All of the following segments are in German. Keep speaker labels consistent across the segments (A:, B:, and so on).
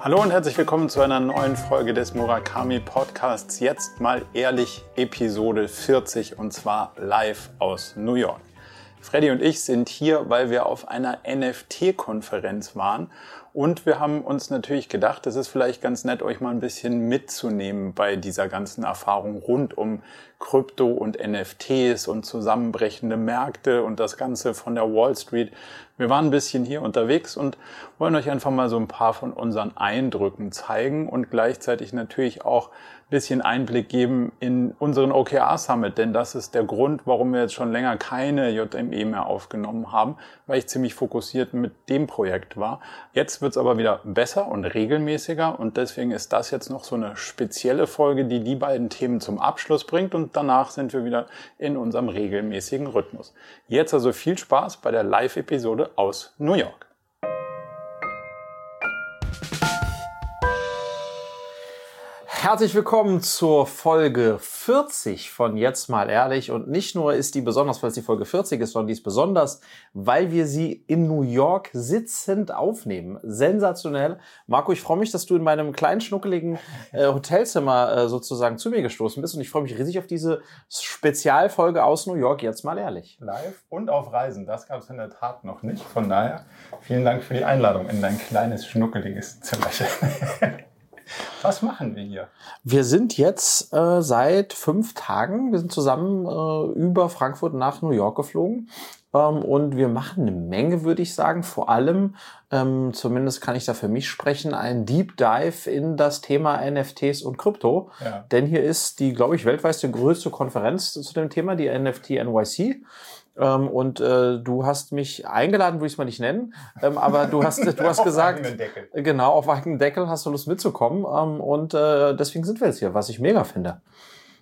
A: Hallo und herzlich willkommen zu einer neuen Folge des Murakami Podcasts. Jetzt mal ehrlich Episode 40 und zwar live aus New York. Freddy und ich sind hier, weil wir auf einer NFT-Konferenz waren und wir haben uns natürlich gedacht, es ist vielleicht ganz nett, euch mal ein bisschen mitzunehmen bei dieser ganzen Erfahrung rund um Krypto und NFTs und zusammenbrechende Märkte und das Ganze von der Wall Street. Wir waren ein bisschen hier unterwegs und wollen euch einfach mal so ein paar von unseren Eindrücken zeigen und gleichzeitig natürlich auch bisschen Einblick geben in unseren OKR Summit, denn das ist der Grund, warum wir jetzt schon länger keine JME mehr aufgenommen haben, weil ich ziemlich fokussiert mit dem Projekt war. Jetzt wird es aber wieder besser und regelmäßiger und deswegen ist das jetzt noch so eine spezielle Folge, die die beiden Themen zum Abschluss bringt und danach sind wir wieder in unserem regelmäßigen Rhythmus. Jetzt also viel Spaß bei der Live-Episode aus New York.
B: Herzlich willkommen zur Folge 40 von Jetzt mal ehrlich. Und nicht nur ist die besonders, weil es die Folge 40 ist, sondern die ist besonders, weil wir sie in New York sitzend aufnehmen. Sensationell. Marco, ich freue mich, dass du in meinem kleinen, schnuckeligen äh, Hotelzimmer äh, sozusagen zu mir gestoßen bist. Und ich freue mich riesig auf diese Spezialfolge aus New York. Jetzt mal ehrlich.
A: Live und auf Reisen. Das gab es in der Tat noch nicht. Von daher vielen Dank für die Einladung in dein kleines, schnuckeliges Zimmerchen. Was machen wir hier?
B: Wir sind jetzt äh, seit fünf Tagen, wir sind zusammen äh, über Frankfurt nach New York geflogen. Ähm, und wir machen eine Menge, würde ich sagen. Vor allem, ähm, zumindest kann ich da für mich sprechen, ein Deep Dive in das Thema NFTs und Krypto. Ja. Denn hier ist die, glaube ich, weltweit größte Konferenz zu dem Thema, die NFT NYC. Ähm, und äh, du hast mich eingeladen, würde ich es mal nicht nennen, ähm, aber du hast, du hast gesagt, genau, auf eigenen Deckel hast du Lust mitzukommen ähm, und äh, deswegen sind wir jetzt hier, was ich mega finde.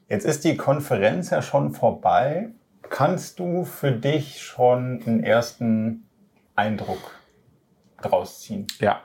A: Jetzt ist die Konferenz ja schon vorbei. Kannst du für dich schon einen ersten Eindruck draus ziehen?
B: Ja,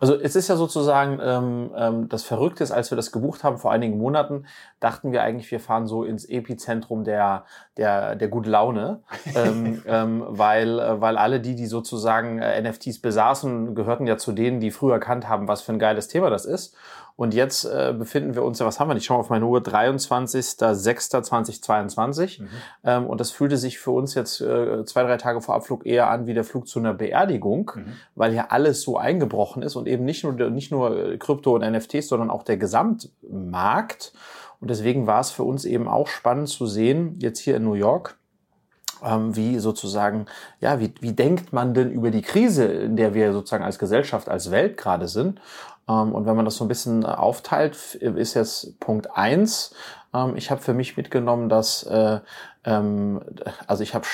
B: also es ist ja sozusagen, ähm, ähm, das Verrückte ist, als wir das gebucht haben vor einigen Monaten, dachten wir eigentlich, wir fahren so ins Epizentrum der, der, der gute Laune, ähm, ähm, weil, äh, weil alle die, die sozusagen äh, NFTs besaßen, gehörten ja zu denen, die früher erkannt haben, was für ein geiles Thema das ist. Und jetzt äh, befinden wir uns, ja, was haben wir nicht? Ich schaue auf meine Uhr, 23.06.2022. Mhm. Ähm, und das fühlte sich für uns jetzt äh, zwei, drei Tage vor Abflug eher an wie der Flug zu einer Beerdigung, mhm. weil ja alles so eingebrochen ist und eben nicht nur, nicht nur äh, Krypto und NFTs, sondern auch der Gesamtmarkt. Und deswegen war es für uns eben auch spannend zu sehen, jetzt hier in New York, ähm, wie sozusagen, ja, wie, wie denkt man denn über die Krise, in der wir sozusagen als Gesellschaft, als Welt gerade sind? Ähm, und wenn man das so ein bisschen aufteilt, ist jetzt Punkt eins. Ähm, ich habe für mich mitgenommen, dass, äh, ähm, also ich habe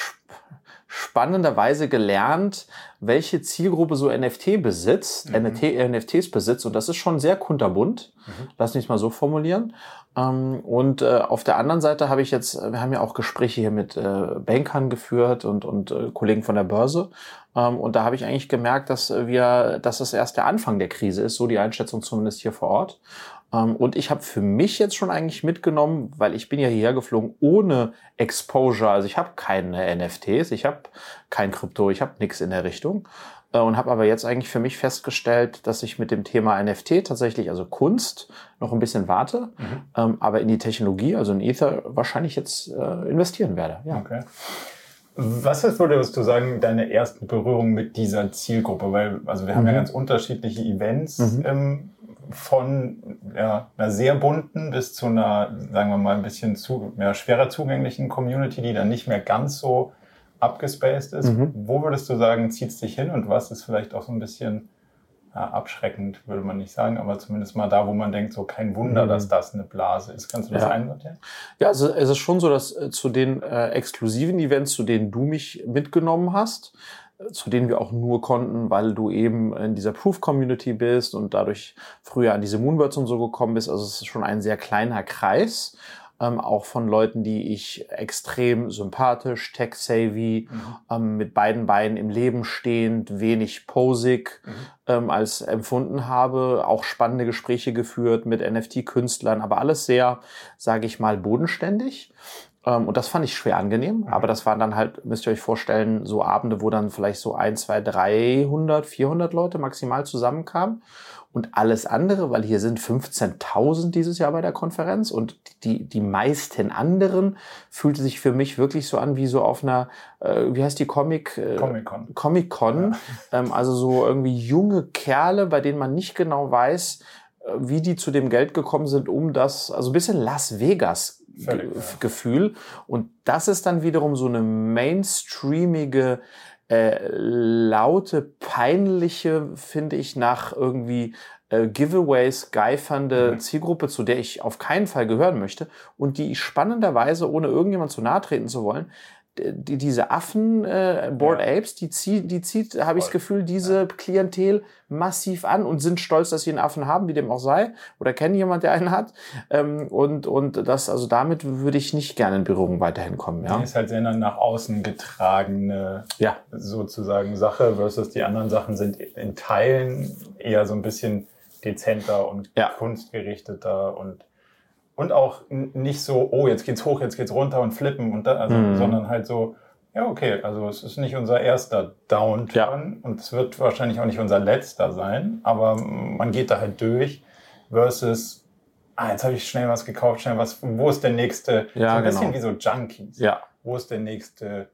B: spannenderweise gelernt, welche Zielgruppe so NFT besitzt, mhm. NFT, NFTs besitzt. Und das ist schon sehr kunterbunt. Mhm. Lass mich mal so formulieren. Ähm, und äh, auf der anderen Seite habe ich jetzt, wir haben ja auch Gespräche hier mit äh, Bankern geführt und, und äh, Kollegen von der Börse. Ähm, und da habe ich eigentlich gemerkt, dass wir, dass es erst der Anfang der Krise ist, so die Einschätzung zumindest hier vor Ort. Ähm, und ich habe für mich jetzt schon eigentlich mitgenommen, weil ich bin ja hierher geflogen ohne Exposure. Also ich habe keine NFTs, ich habe kein Krypto, ich habe nichts in der Richtung. Äh, und habe aber jetzt eigentlich für mich festgestellt, dass ich mit dem Thema NFT tatsächlich, also Kunst, noch ein bisschen warte, mhm. ähm, aber in die Technologie, also in Ether, wahrscheinlich jetzt äh, investieren werde. Ja. Okay.
A: Was ist, würdest du sagen, deine ersten Berührungen mit dieser Zielgruppe? Weil, also wir haben ja mhm. ganz unterschiedliche Events mhm. ähm, von ja, einer sehr bunten bis zu einer, sagen wir mal, ein bisschen zu, ja, schwerer zugänglichen Community, die dann nicht mehr ganz so abgespaced ist. Mhm. Wo würdest du sagen, zieht es dich hin und was ist vielleicht auch so ein bisschen ja, abschreckend, würde man nicht sagen, aber zumindest mal da, wo man denkt, so kein Wunder, mhm. dass das eine Blase ist. Kannst du das ja. einsortieren?
B: Ja, also es ist schon so, dass äh, zu den äh, exklusiven Events, zu denen du mich mitgenommen hast, äh, zu denen wir auch nur konnten, weil du eben in dieser Proof-Community bist und dadurch früher an diese Moonbirds und so gekommen bist. Also es ist schon ein sehr kleiner Kreis ähm, auch von Leuten, die ich extrem sympathisch, tech-savvy, mhm. ähm, mit beiden Beinen im Leben stehend, wenig posig mhm. ähm, als empfunden habe. Auch spannende Gespräche geführt mit NFT-Künstlern, aber alles sehr, sage ich mal, bodenständig. Ähm, und das fand ich schwer angenehm. Mhm. Aber das waren dann halt, müsst ihr euch vorstellen, so Abende, wo dann vielleicht so ein, zwei, 300, 400 Leute maximal zusammenkamen. Und alles andere, weil hier sind 15.000 dieses Jahr bei der Konferenz und die, die meisten anderen fühlte sich für mich wirklich so an wie so auf einer, äh, wie heißt die Comic? Äh,
A: Comic-Con.
B: Comic-Con. Ja. Ähm, also so irgendwie junge Kerle, bei denen man nicht genau weiß, äh, wie die zu dem Geld gekommen sind, um das, also ein bisschen Las Vegas Völlig, ja. Gefühl. Und das ist dann wiederum so eine mainstreamige äh, laute, peinliche, finde ich, nach irgendwie äh, Giveaways geifernde mhm. Zielgruppe, zu der ich auf keinen Fall gehören möchte und die spannenderweise, ohne irgendjemand zu nahe treten zu wollen, die, diese Affen, äh, Board ja. Apes, die zieht, die zieht, habe ich das Gefühl, diese ja. Klientel massiv an und sind stolz, dass sie einen Affen haben, wie dem auch sei, oder kennen jemand, der einen hat. Ähm, und, und das, also damit würde ich nicht gerne in Berührung weiterhin kommen. Ja?
A: Die ist halt sehr nach außen getragene ja. sozusagen Sache versus die anderen Sachen sind in Teilen eher so ein bisschen dezenter und ja. kunstgerichteter und und auch nicht so, oh, jetzt geht's hoch, jetzt geht's runter und flippen und da, also, mhm. sondern halt so, ja, okay, also es ist nicht unser erster Downturn ja. und es wird wahrscheinlich auch nicht unser letzter sein, aber man geht da halt durch versus, ah, jetzt habe ich schnell was gekauft, schnell was, wo ist der nächste,
B: ja,
A: so ein
B: genau.
A: bisschen wie so Junkies.
B: Ja.
A: Wo ist der nächste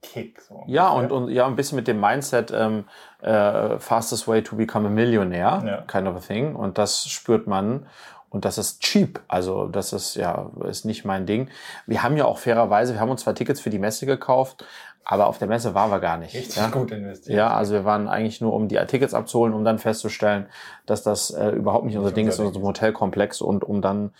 A: Kick?
B: So ja, und, und ja, ein bisschen mit dem Mindset, ähm, äh, fastest way to become a millionaire, ja. kind of a thing. Und das spürt man. Und das ist cheap. Also das ist ja ist nicht mein Ding. Wir haben ja auch fairerweise, wir haben uns zwar Tickets für die Messe gekauft, aber auf der Messe waren wir gar nicht.
A: Richtig
B: ja?
A: gut investiert.
B: Ja, also wir waren eigentlich nur, um die Tickets abzuholen, um dann festzustellen, dass das äh, überhaupt nicht unser Ding ist, unser Hotelkomplex und um dann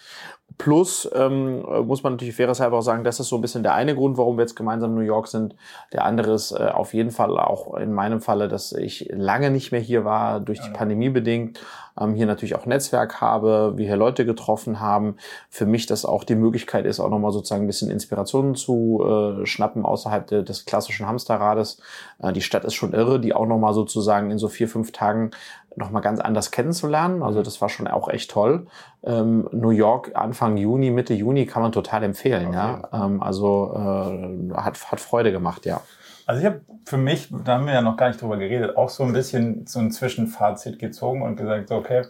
B: plus ähm, muss man natürlich fairerweise auch sagen, das ist so ein bisschen der eine Grund, warum wir jetzt gemeinsam in New York sind. Der andere ist äh, auf jeden Fall auch in meinem Falle, dass ich lange nicht mehr hier war, durch die Pandemie bedingt ähm, hier natürlich auch Netzwerk habe, wir hier Leute getroffen haben. Für mich das auch die Möglichkeit ist, auch nochmal sozusagen ein bisschen Inspirationen zu äh, schnappen außerhalb de, des klassischen Hamsterrades. Äh, die Stadt ist schon irre, die auch nochmal sozusagen in so vier, fünf Tagen nochmal ganz anders kennenzulernen. Also das war schon auch echt toll. Ähm, New York Anfang Juni, Mitte Juni kann man total empfehlen. Okay. Ja, ähm, also äh, hat hat Freude gemacht, ja.
A: Also ich habe für mich, da haben wir ja noch gar nicht drüber geredet, auch so ein bisschen so ein Zwischenfazit gezogen und gesagt, okay,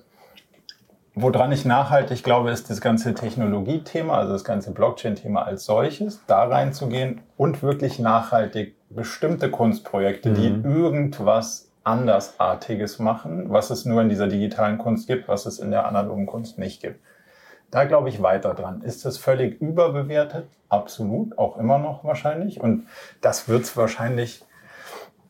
A: woran ich nachhaltig glaube, ist das ganze Technologiethema, also das ganze Blockchain-Thema als solches, da reinzugehen und wirklich nachhaltig bestimmte Kunstprojekte, mhm. die irgendwas andersartiges machen, was es nur in dieser digitalen Kunst gibt, was es in der analogen Kunst nicht gibt. Da glaube ich weiter dran. Ist das völlig überbewertet? Absolut, auch immer noch wahrscheinlich. Und das wird es wahrscheinlich,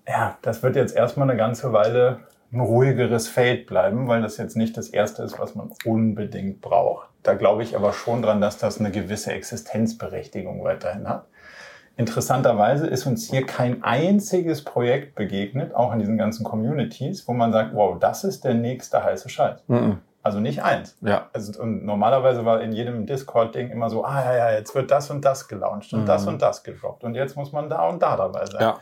A: ja, das wird jetzt erstmal eine ganze Weile ein ruhigeres Feld bleiben, weil das jetzt nicht das Erste ist, was man unbedingt braucht. Da glaube ich aber schon dran, dass das eine gewisse Existenzberechtigung weiterhin hat. Interessanterweise ist uns hier kein einziges Projekt begegnet, auch in diesen ganzen Communities, wo man sagt, wow, das ist der nächste heiße Scheiß. Mhm. Also nicht eins.
B: Ja.
A: Also, und normalerweise war in jedem Discord-Ding immer so, ah ja, ja, jetzt wird das und das gelauncht und mhm. das und das gedroppt und jetzt muss man da und da dabei sein.
B: Ja.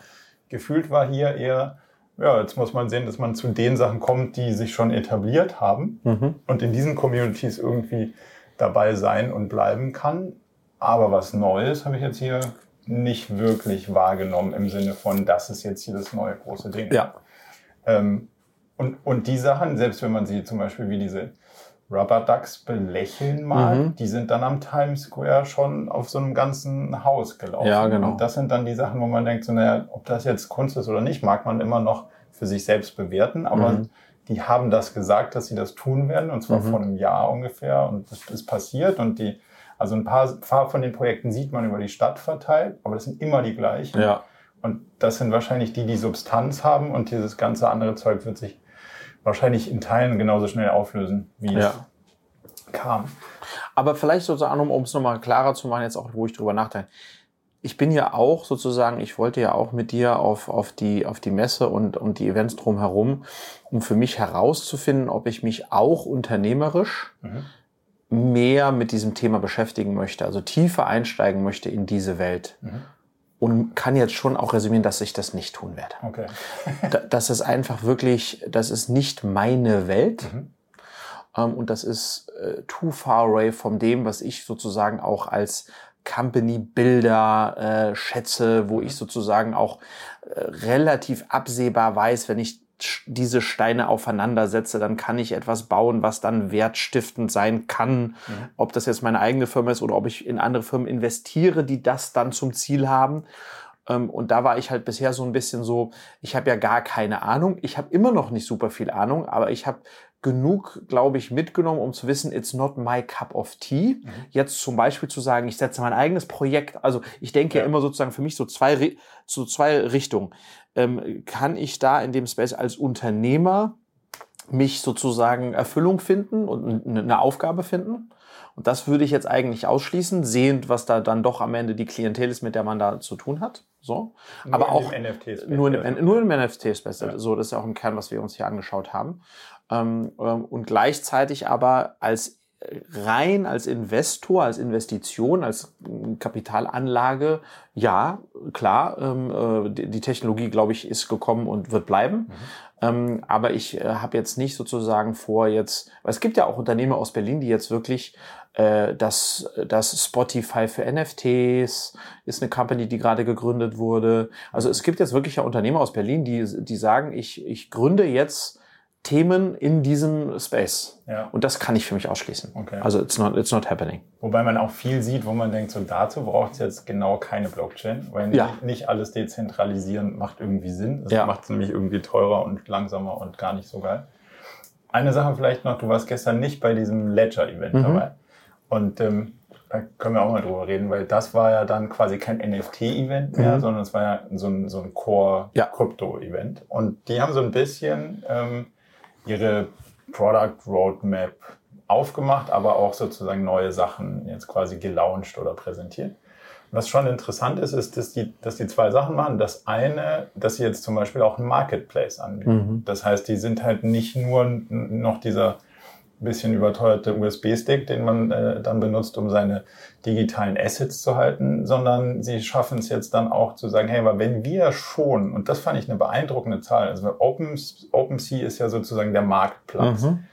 A: Gefühlt war hier eher, ja, jetzt muss man sehen, dass man zu den Sachen kommt, die sich schon etabliert haben mhm. und in diesen Communities irgendwie dabei sein und bleiben kann. Aber was Neues habe ich jetzt hier nicht wirklich wahrgenommen im Sinne von, das ist jetzt hier das neue große Ding.
B: Ja.
A: Ähm, und, und die Sachen, selbst wenn man sie zum Beispiel wie diese Rubber Ducks belächeln mag, mhm. die sind dann am Times Square schon auf so einem ganzen Haus gelaufen.
B: Ja, genau.
A: Und das sind dann die Sachen, wo man denkt, so, naja, ob das jetzt Kunst ist oder nicht, mag man immer noch für sich selbst bewerten, aber mhm. die haben das gesagt, dass sie das tun werden, und zwar mhm. vor einem Jahr ungefähr, und das ist passiert, und die, also ein paar, paar von den Projekten sieht man über die Stadt verteilt, aber das sind immer die gleichen.
B: Ja.
A: Und das sind wahrscheinlich die, die Substanz haben, und dieses ganze andere Zeug wird sich wahrscheinlich in Teilen genauso schnell auflösen, wie ja. es kam.
B: Aber vielleicht sozusagen, um es nochmal klarer zu machen, jetzt auch, wo ich drüber nachdenke. Ich bin ja auch sozusagen, ich wollte ja auch mit dir auf, auf, die, auf die Messe und, und die Events drumherum, um für mich herauszufinden, ob ich mich auch unternehmerisch mhm. mehr mit diesem Thema beschäftigen möchte, also tiefer einsteigen möchte in diese Welt. Mhm und kann jetzt schon auch resümieren, dass ich das nicht tun werde.
A: Okay.
B: das ist einfach wirklich, das ist nicht meine Welt. Mhm. Ähm, und das ist äh, too far away von dem, was ich sozusagen auch als Company-Bilder äh, schätze, wo mhm. ich sozusagen auch äh, relativ absehbar weiß, wenn ich diese Steine aufeinander setze, dann kann ich etwas bauen, was dann wertstiftend sein kann. Mhm. Ob das jetzt meine eigene Firma ist oder ob ich in andere Firmen investiere, die das dann zum Ziel haben. Ähm, und da war ich halt bisher so ein bisschen so, ich habe ja gar keine Ahnung. Ich habe immer noch nicht super viel Ahnung, aber ich habe genug, glaube ich, mitgenommen, um zu wissen, it's not my cup of tea. Mhm. Jetzt zum Beispiel zu sagen, ich setze mein eigenes Projekt. Also ich denke ja, ja immer sozusagen für mich so zwei, so zwei Richtungen. Ähm, kann ich da in dem Space als Unternehmer mich sozusagen Erfüllung finden und eine Aufgabe finden? Und das würde ich jetzt eigentlich ausschließen, sehend, was da dann doch am Ende die Klientel ist, mit der man da zu tun hat. So.
A: Nur
B: Aber auch nur, in, nur im NFT-Space. Ja. So, das ist ja auch im Kern, was wir uns hier angeschaut haben. Ähm, ähm, und gleichzeitig aber als rein als Investor, als Investition, als Kapitalanlage, ja, klar, ähm, äh, die Technologie, glaube ich, ist gekommen und wird bleiben. Mhm. Ähm, aber ich äh, habe jetzt nicht sozusagen vor, jetzt, weil es gibt ja auch Unternehmer aus Berlin, die jetzt wirklich äh, das, das Spotify für NFTs ist eine Company, die gerade gegründet wurde. Also es gibt jetzt wirklich ja Unternehmer aus Berlin, die, die sagen, ich, ich gründe jetzt Themen in diesem Space. Ja. Und das kann ich für mich ausschließen. Okay. Also it's not, it's not happening.
A: Wobei man auch viel sieht, wo man denkt, so dazu braucht es jetzt genau keine Blockchain, weil ja. nicht alles dezentralisieren macht irgendwie Sinn. Das ja. macht es nämlich irgendwie teurer und langsamer und gar nicht so geil. Eine Sache vielleicht noch, du warst gestern nicht bei diesem Ledger-Event mhm. dabei. Und ähm, da können wir auch mal drüber reden, weil das war ja dann quasi kein NFT-Event mehr, mhm. sondern es war ja so ein, so ein Core-Krypto-Event. Und die haben so ein bisschen... Ähm, ihre Product Roadmap aufgemacht, aber auch sozusagen neue Sachen jetzt quasi gelauncht oder präsentiert. Was schon interessant ist, ist, dass die, dass die zwei Sachen machen. Das eine, dass sie jetzt zum Beispiel auch ein Marketplace anbieten. Mhm. Das heißt, die sind halt nicht nur noch dieser bisschen überteuerte USB-Stick, den man äh, dann benutzt, um seine digitalen Assets zu halten, sondern sie schaffen es jetzt dann auch zu sagen, hey, aber wenn wir schon, und das fand ich eine beeindruckende Zahl, also Open, OpenSea ist ja sozusagen der Marktplatz. Mhm.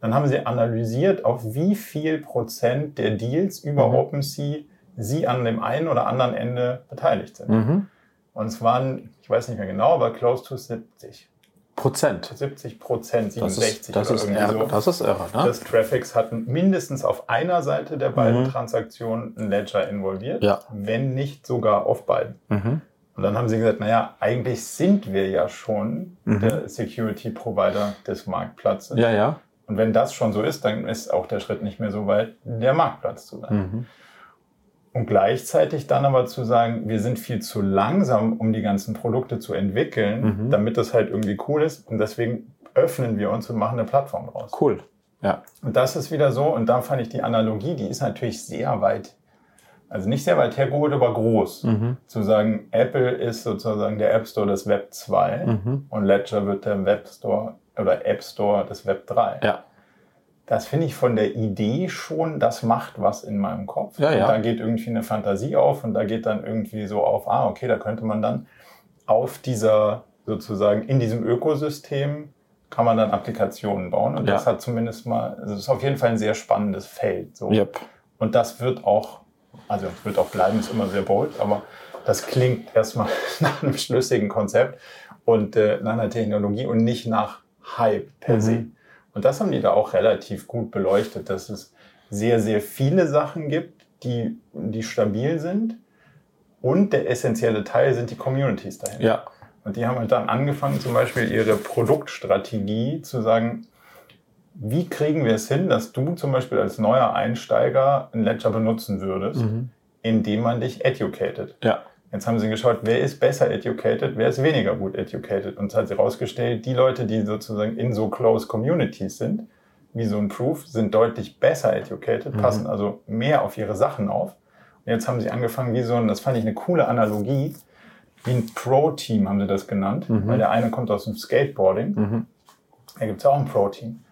A: Dann haben sie analysiert, auf wie viel Prozent der Deals über mhm. OpenSea sie an dem einen oder anderen Ende beteiligt sind. Mhm. Und es waren, ich weiß nicht mehr genau, aber close to 70.
B: Prozent.
A: 70 Prozent, 67
B: das ist, das
A: oder
B: irgendwie so. Das ist irre,
A: ne? Des Traffics hatten mindestens auf einer Seite der beiden mhm. Transaktionen ein Ledger involviert,
B: ja.
A: wenn nicht sogar auf beiden. Mhm. Und dann haben sie gesagt, naja, eigentlich sind wir ja schon mhm. der Security Provider des Marktplatzes.
B: Ja, ja.
A: Und wenn das schon so ist, dann ist auch der Schritt nicht mehr so weit, der Marktplatz zu sein. Und gleichzeitig dann aber zu sagen, wir sind viel zu langsam, um die ganzen Produkte zu entwickeln, mhm. damit das halt irgendwie cool ist. Und deswegen öffnen wir uns und machen eine Plattform raus.
B: Cool. Ja.
A: Und das ist wieder so, und da fand ich die Analogie, die ist natürlich sehr weit, also nicht sehr weit hergeholt, aber groß. Mhm. Zu sagen, Apple ist sozusagen der App Store des Web 2 mhm. und Ledger wird der Web Store oder App Store des Web 3.
B: Ja
A: das finde ich von der Idee schon, das macht was in meinem Kopf.
B: Ja, ja.
A: Und da geht irgendwie eine Fantasie auf und da geht dann irgendwie so auf, ah, okay, da könnte man dann auf dieser, sozusagen in diesem Ökosystem kann man dann Applikationen bauen. Und ja. das hat zumindest mal, also das ist auf jeden Fall ein sehr spannendes Feld. So.
B: Yep.
A: Und das wird auch, also wird auch bleiben, ist immer sehr bold, aber das klingt erstmal nach einem schlüssigen Konzept und äh, nach einer Technologie und nicht nach Hype per mhm. se. Und das haben die da auch relativ gut beleuchtet, dass es sehr, sehr viele Sachen gibt, die, die stabil sind. Und der essentielle Teil sind die Communities dahinter.
B: Ja.
A: Und die haben halt dann angefangen, zum Beispiel ihre Produktstrategie zu sagen, wie kriegen wir es hin, dass du zum Beispiel als neuer Einsteiger ein Ledger benutzen würdest, mhm. indem man dich educated.
B: Ja.
A: Jetzt haben sie geschaut, wer ist besser educated, wer ist weniger gut educated. Und es hat sich herausgestellt, die Leute, die sozusagen in so close Communities sind, wie so ein Proof, sind deutlich besser educated, mhm. passen also mehr auf ihre Sachen auf. Und jetzt haben sie angefangen, wie so ein, das fand ich eine coole Analogie, wie ein Pro-Team haben sie das genannt, mhm. weil der eine kommt aus dem Skateboarding. Mhm. Da gibt es auch ein Pro-Team.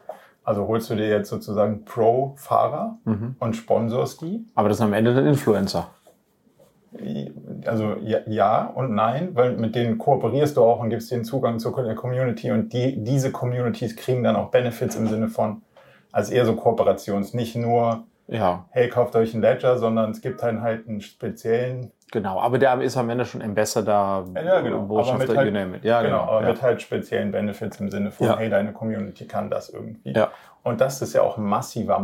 A: Also holst du dir jetzt sozusagen Pro-Fahrer mhm. und sponsorst die.
B: Aber das sind am Ende dann Influencer
A: also ja, ja, und nein, weil mit denen kooperierst du auch und gibst denen Zugang zur Community und die, diese Communities kriegen dann auch Benefits im Sinne von, also eher so Kooperations, nicht nur ja. hey, kauft euch einen Ledger, sondern es gibt dann halt einen speziellen
B: Genau, aber der ist am Ende schon Ambassador,
A: ja, genau. Botschafter, halt, you Ja, genau, genau, aber ja. mit halt speziellen Benefits im Sinne von, ja. hey, deine Community kann das irgendwie. Ja. Und das ist ja auch ein massiver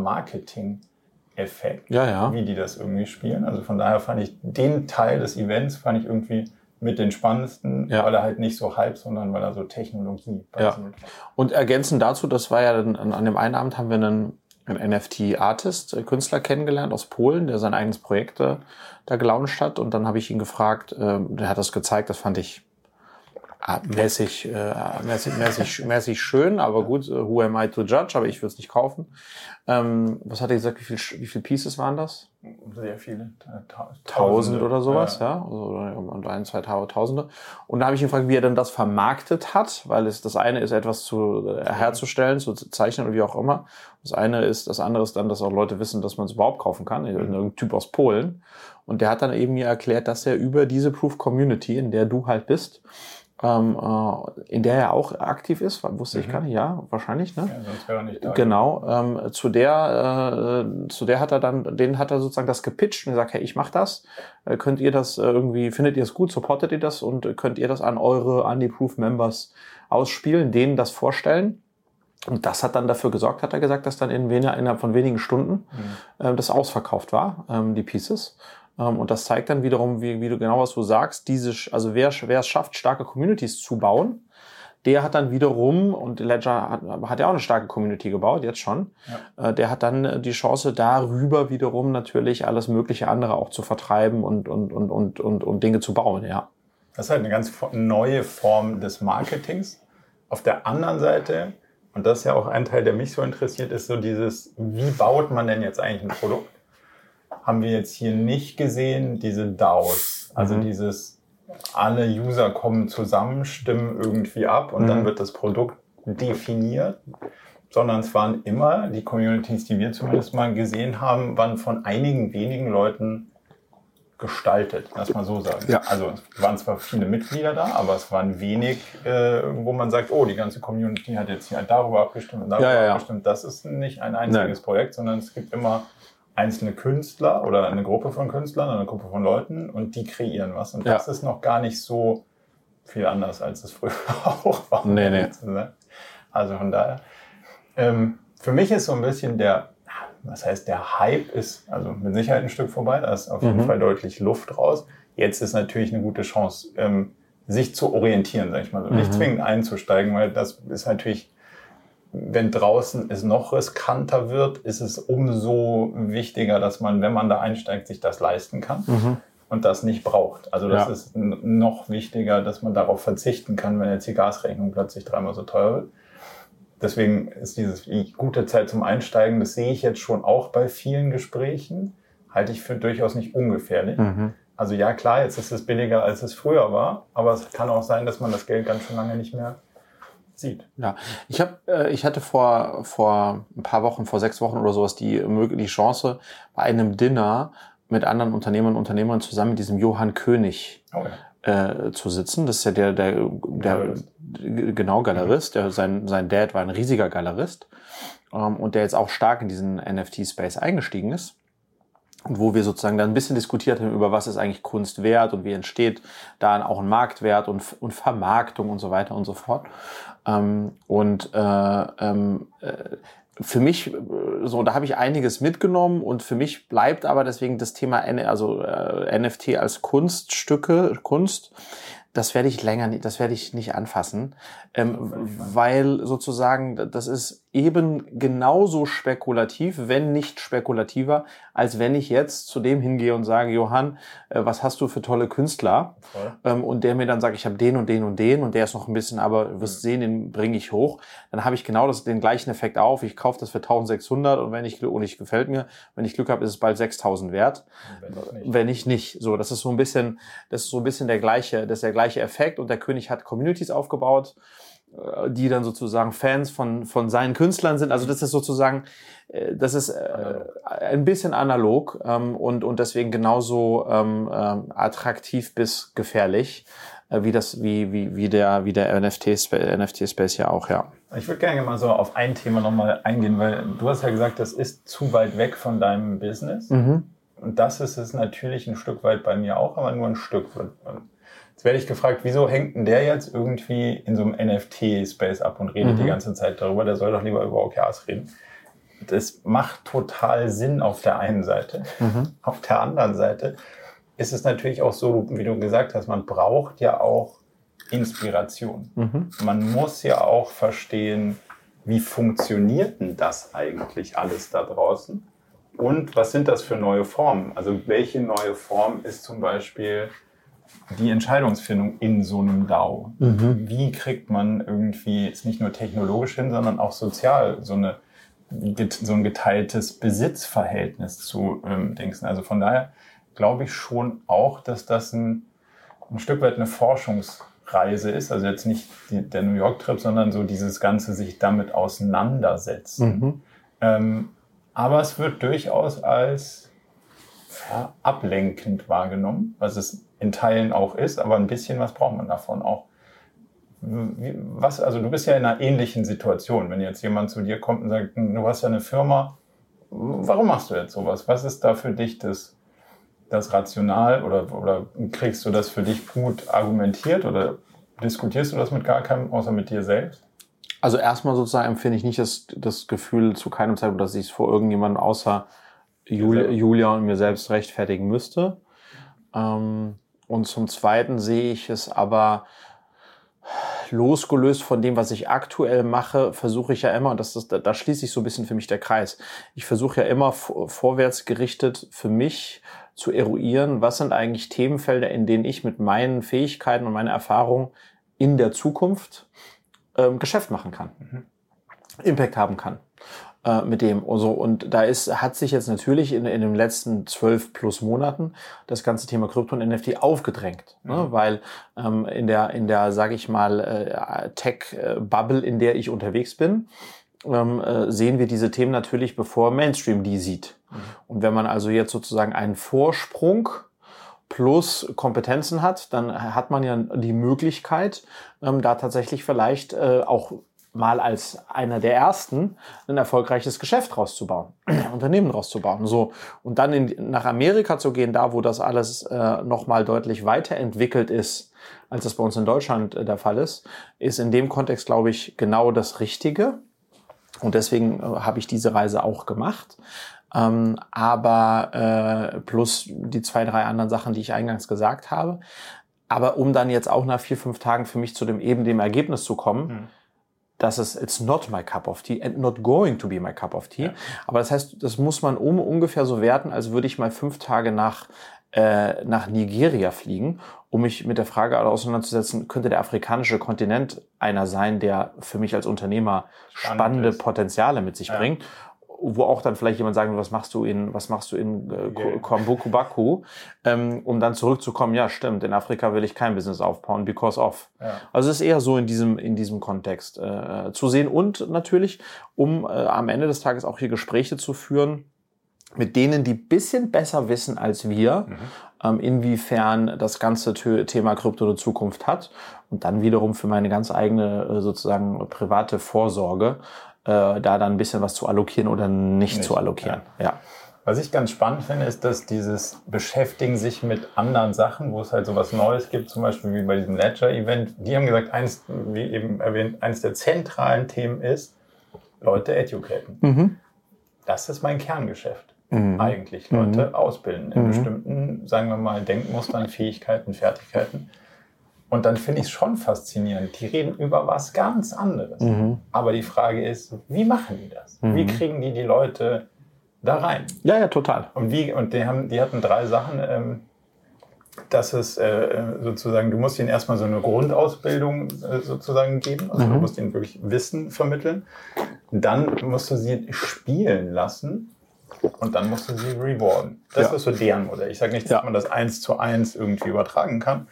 A: Marketing-Effekt,
B: ja, ja.
A: wie die das irgendwie spielen. Also von daher fand ich den Teil des Events, fand ich irgendwie mit den spannendsten, ja. weil er halt nicht so hype, sondern weil er so Technologie
B: basiert. Ja. Und ergänzend dazu, das war ja dann, an dem einen Abend haben wir einen einen NFT-Artist, äh, Künstler kennengelernt aus Polen, der sein eigenes Projekt äh, da gelauncht hat. Und dann habe ich ihn gefragt, äh, der hat das gezeigt, das fand ich mäßig, äh, mäßig, mäßig, mäßig schön, aber gut, äh, who am I to judge, aber ich würde es nicht kaufen. Ähm, was hat er gesagt, wie viel, wie viele Pieces waren das?
A: Sehr viele.
B: Tausend oder sowas, ja. ja. Also, und ein, zwei Tausende. Und da habe ich ihn gefragt, wie er denn das vermarktet hat, weil es das eine ist, etwas zu äh, herzustellen, zu zeichnen oder wie auch immer. Das eine ist, das andere ist dann, dass auch Leute wissen, dass man es überhaupt kaufen kann. Mhm. Irgendein Typ aus Polen. Und der hat dann eben mir erklärt, dass er über diese Proof Community, in der du halt bist, ähm, äh, in der er auch aktiv ist, wusste mhm. ich gar nicht, ja, wahrscheinlich, ne? Ja, sonst wäre er nicht da. Genau, ähm, zu der, äh, zu der hat er dann, den hat er sozusagen das gepitcht und gesagt, hey, ich mach das, äh, könnt ihr das äh, irgendwie, findet ihr es gut, supportet ihr das und könnt ihr das an eure Undeproof Members ausspielen, denen das vorstellen? Und das hat dann dafür gesorgt, hat er gesagt, dass dann in weniger, innerhalb von wenigen Stunden mhm. äh, das ausverkauft war, ähm, die Pieces. Ähm, und das zeigt dann wiederum, wie, wie du genau was du sagst, diese, also wer, wer es schafft, starke Communities zu bauen, der hat dann wiederum, und Ledger hat, hat ja auch eine starke Community gebaut, jetzt schon, ja. Äh, der hat dann die Chance, darüber wiederum natürlich alles mögliche andere auch zu vertreiben und, und, und, und, und, und Dinge zu bauen, ja.
A: Das ist halt eine ganz neue Form des Marketings. Auf der anderen Seite, und das ist ja auch ein Teil, der mich so interessiert, ist so dieses, wie baut man denn jetzt eigentlich ein Produkt? Haben wir jetzt hier nicht gesehen, diese DAOs. Also mhm. dieses, alle User kommen zusammen, stimmen irgendwie ab und mhm. dann wird das Produkt definiert. Sondern es waren immer, die Communities, die wir zumindest mal gesehen haben, waren von einigen wenigen Leuten gestaltet, lass mal so sagen. Ja. Also es waren zwar viele Mitglieder da, aber es waren wenig, äh, wo man sagt, oh, die ganze Community hat jetzt hier darüber abgestimmt und darüber ja, ja, abgestimmt. Das ist nicht ein einziges Nein. Projekt, sondern es gibt immer einzelne Künstler oder eine Gruppe von Künstlern, eine Gruppe von Leuten und die kreieren was. Und ja. das ist noch gar nicht so viel anders, als es früher auch war.
B: Nee, nee.
A: Ne? Also von daher. Ähm, für mich ist so ein bisschen der, was heißt der Hype ist, also mit Sicherheit ein Stück vorbei, da ist auf jeden mhm. Fall deutlich Luft raus. Jetzt ist natürlich eine gute Chance, ähm, sich zu orientieren, sag ich mal so. Mhm. Nicht zwingend einzusteigen, weil das ist natürlich wenn draußen es noch riskanter wird, ist es umso wichtiger, dass man, wenn man da einsteigt, sich das leisten kann mhm. und das nicht braucht. Also das ja. ist noch wichtiger, dass man darauf verzichten kann, wenn jetzt die Gasrechnung plötzlich dreimal so teuer wird. Deswegen ist dieses die gute Zeit zum Einsteigen, das sehe ich jetzt schon auch bei vielen Gesprächen, halte ich für durchaus nicht ungefährlich. Mhm. Also ja, klar, jetzt ist es billiger, als es früher war, aber es kann auch sein, dass man das Geld ganz schön lange nicht mehr sieht.
B: Ja, ich habe, äh, ich hatte vor vor ein paar Wochen, vor sechs Wochen oder sowas die die Chance bei einem Dinner mit anderen Unternehmern und Unternehmern zusammen mit diesem Johann König oh ja. äh, zu sitzen. Das ist ja der der, der Galerist. genau Galerist. Der sein sein Dad war ein riesiger Galerist ähm, und der jetzt auch stark in diesen NFT Space eingestiegen ist wo wir sozusagen dann ein bisschen diskutiert haben über was ist eigentlich Kunst wert und wie entsteht da auch ein Marktwert und, und Vermarktung und so weiter und so fort. Ähm, und äh, ähm, äh, für mich, so, da habe ich einiges mitgenommen und für mich bleibt aber deswegen das Thema, also äh, NFT als Kunststücke, Kunst, das werde ich länger, das werde ich nicht anfassen, ähm, weil sozusagen das ist eben genauso spekulativ, wenn nicht spekulativer, als wenn ich jetzt zu dem hingehe und sage, Johann, äh, was hast du für tolle Künstler? Ähm, und der mir dann sagt, ich habe den und den und den und der ist noch ein bisschen, aber du wirst mhm. sehen, den bringe ich hoch. Dann habe ich genau das, den gleichen Effekt auf. Ich kaufe das für 1600 und wenn ich und ich gefällt mir, wenn ich Glück habe, ist es bald 6000 wert. Wenn, wenn ich nicht. So, das ist so ein bisschen, das ist so ein bisschen der gleiche, das ist der gleiche Effekt und der König hat Communities aufgebaut äh, die dann sozusagen Fans von, von seinen Künstlern sind. Also das ist sozusagen, äh, das ist äh, ein bisschen analog ähm, und, und deswegen genauso ähm, ähm, attraktiv bis gefährlich. äh, wie das, wie, wie, wie der, wie der NFT-Space NFT ja auch, ja.
A: Ich würde gerne mal so auf ein Thema nochmal eingehen, weil du hast ja gesagt, das ist zu weit weg von deinem Business. Mhm. Und das ist es natürlich ein Stück weit bei mir auch, aber nur ein Stück. Jetzt werde ich gefragt, wieso hängt denn der jetzt irgendwie in so einem NFT-Space ab und redet mhm. die ganze Zeit darüber? Der soll doch lieber über OKRs reden. Das macht total Sinn auf der einen Seite. Mhm. Auf der anderen Seite ist es natürlich auch so, wie du gesagt hast, man braucht ja auch Inspiration. Mhm. Man muss ja auch verstehen, wie funktioniert denn das eigentlich alles da draußen? Und was sind das für neue Formen? Also welche neue Form ist zum Beispiel die Entscheidungsfindung in so einem DAO? Mhm. Wie kriegt man irgendwie jetzt nicht nur technologisch hin, sondern auch sozial so, eine, so ein geteiltes Besitzverhältnis zu ähm, denken? Also von daher glaube ich schon auch, dass das ein, ein Stück weit eine Forschungsreise ist. Also jetzt nicht die, der New York-Trip, sondern so dieses Ganze sich damit auseinandersetzen. Mhm. Ähm, aber es wird durchaus als ablenkend wahrgenommen, was es in Teilen auch ist, aber ein bisschen was braucht man davon auch. Was, also du bist ja in einer ähnlichen Situation, wenn jetzt jemand zu dir kommt und sagt, du hast ja eine Firma, warum machst du jetzt sowas? Was ist da für dich das das rational oder, oder kriegst du das für dich gut argumentiert oder diskutierst du das mit gar keinem, außer mit dir selbst?
B: Also erstmal sozusagen empfinde ich nicht das, das Gefühl zu keinem Zeitpunkt, dass ich es vor irgendjemandem außer Julia, Julia und mir selbst rechtfertigen müsste. Ähm, und zum Zweiten sehe ich es aber losgelöst von dem, was ich aktuell mache, versuche ich ja immer, und das ist, da schließt sich so ein bisschen für mich der Kreis. Ich versuche ja immer vorwärts gerichtet für mich zu eruieren, was sind eigentlich Themenfelder, in denen ich mit meinen Fähigkeiten und meiner Erfahrung in der Zukunft ähm, Geschäft machen kann, mhm. Impact haben kann äh, mit dem. Also, und da ist, hat sich jetzt natürlich in, in den letzten zwölf plus Monaten das ganze Thema Krypto und NFT aufgedrängt, ne? mhm. ne? weil ähm, in der, in der, sage ich mal, äh, Tech-Bubble, in der ich unterwegs bin, ähm, äh, sehen wir diese Themen natürlich, bevor Mainstream die sieht. Mhm. Und wenn man also jetzt sozusagen einen Vorsprung plus Kompetenzen hat, dann hat man ja die Möglichkeit, ähm, da tatsächlich vielleicht äh, auch mal als einer der ersten ein erfolgreiches Geschäft rauszubauen, Unternehmen rauszubauen. So und dann in, nach Amerika zu gehen, da wo das alles äh, noch mal deutlich weiterentwickelt ist, als das bei uns in Deutschland äh, der Fall ist, ist in dem Kontext glaube ich genau das Richtige. Und deswegen äh, habe ich diese Reise auch gemacht. Ähm, aber äh, plus die zwei, drei anderen Sachen, die ich eingangs gesagt habe. Aber um dann jetzt auch nach vier, fünf Tagen für mich zu dem eben dem Ergebnis zu kommen, mhm. Dass es it's not my cup of tea and not going to be my cup of tea. Ja. Aber das heißt, das muss man um ungefähr so werten, als würde ich mal fünf Tage nach äh, nach Nigeria fliegen, um mich mit der Frage auseinanderzusetzen, könnte der afrikanische Kontinent einer sein, der für mich als Unternehmer spannende Potenziale mit sich ja. bringt wo auch dann vielleicht jemand sagen, was machst du in, was machst du in äh, Kwambukubaku, ähm, um dann zurückzukommen, ja, stimmt, in Afrika will ich kein Business aufbauen, because of. Ja. Also es ist eher so in diesem, in diesem Kontext äh, zu sehen und natürlich, um äh, am Ende des Tages auch hier Gespräche zu führen, mit denen, die bisschen besser wissen als wir, mhm. ähm, inwiefern das ganze Thema Krypto eine Zukunft hat und dann wiederum für meine ganz eigene äh, sozusagen private Vorsorge da dann ein bisschen was zu allokieren oder nicht, nicht. zu allokieren. Ja. ja.
A: Was ich ganz spannend finde, ist, dass dieses Beschäftigen sich mit anderen Sachen, wo es halt so was Neues gibt, zum Beispiel wie bei diesem Ledger-Event, die haben gesagt, eins, wie eben erwähnt, eines der zentralen Themen ist, Leute educaten. Mhm. Das ist mein Kerngeschäft mhm. eigentlich Leute mhm. ausbilden in mhm. bestimmten, sagen wir mal, Denkmustern, Fähigkeiten, Fertigkeiten. Und dann finde ich es schon faszinierend. Die reden über was ganz anderes. Mhm. Aber die Frage ist, wie machen die das? Wie mhm. kriegen die die Leute da rein?
B: Ja, ja, total.
A: Und wie, und die haben, die hatten drei Sachen. Ähm, dass es äh, sozusagen, du musst ihnen erstmal so eine Grundausbildung äh, sozusagen geben. Also mhm. du musst ihnen wirklich Wissen vermitteln. Dann musst du sie spielen lassen und dann musst du sie rewarden. Das ja. ist so deren Modell. Ich sage nicht, dass ja. man das eins zu eins irgendwie übertragen kann,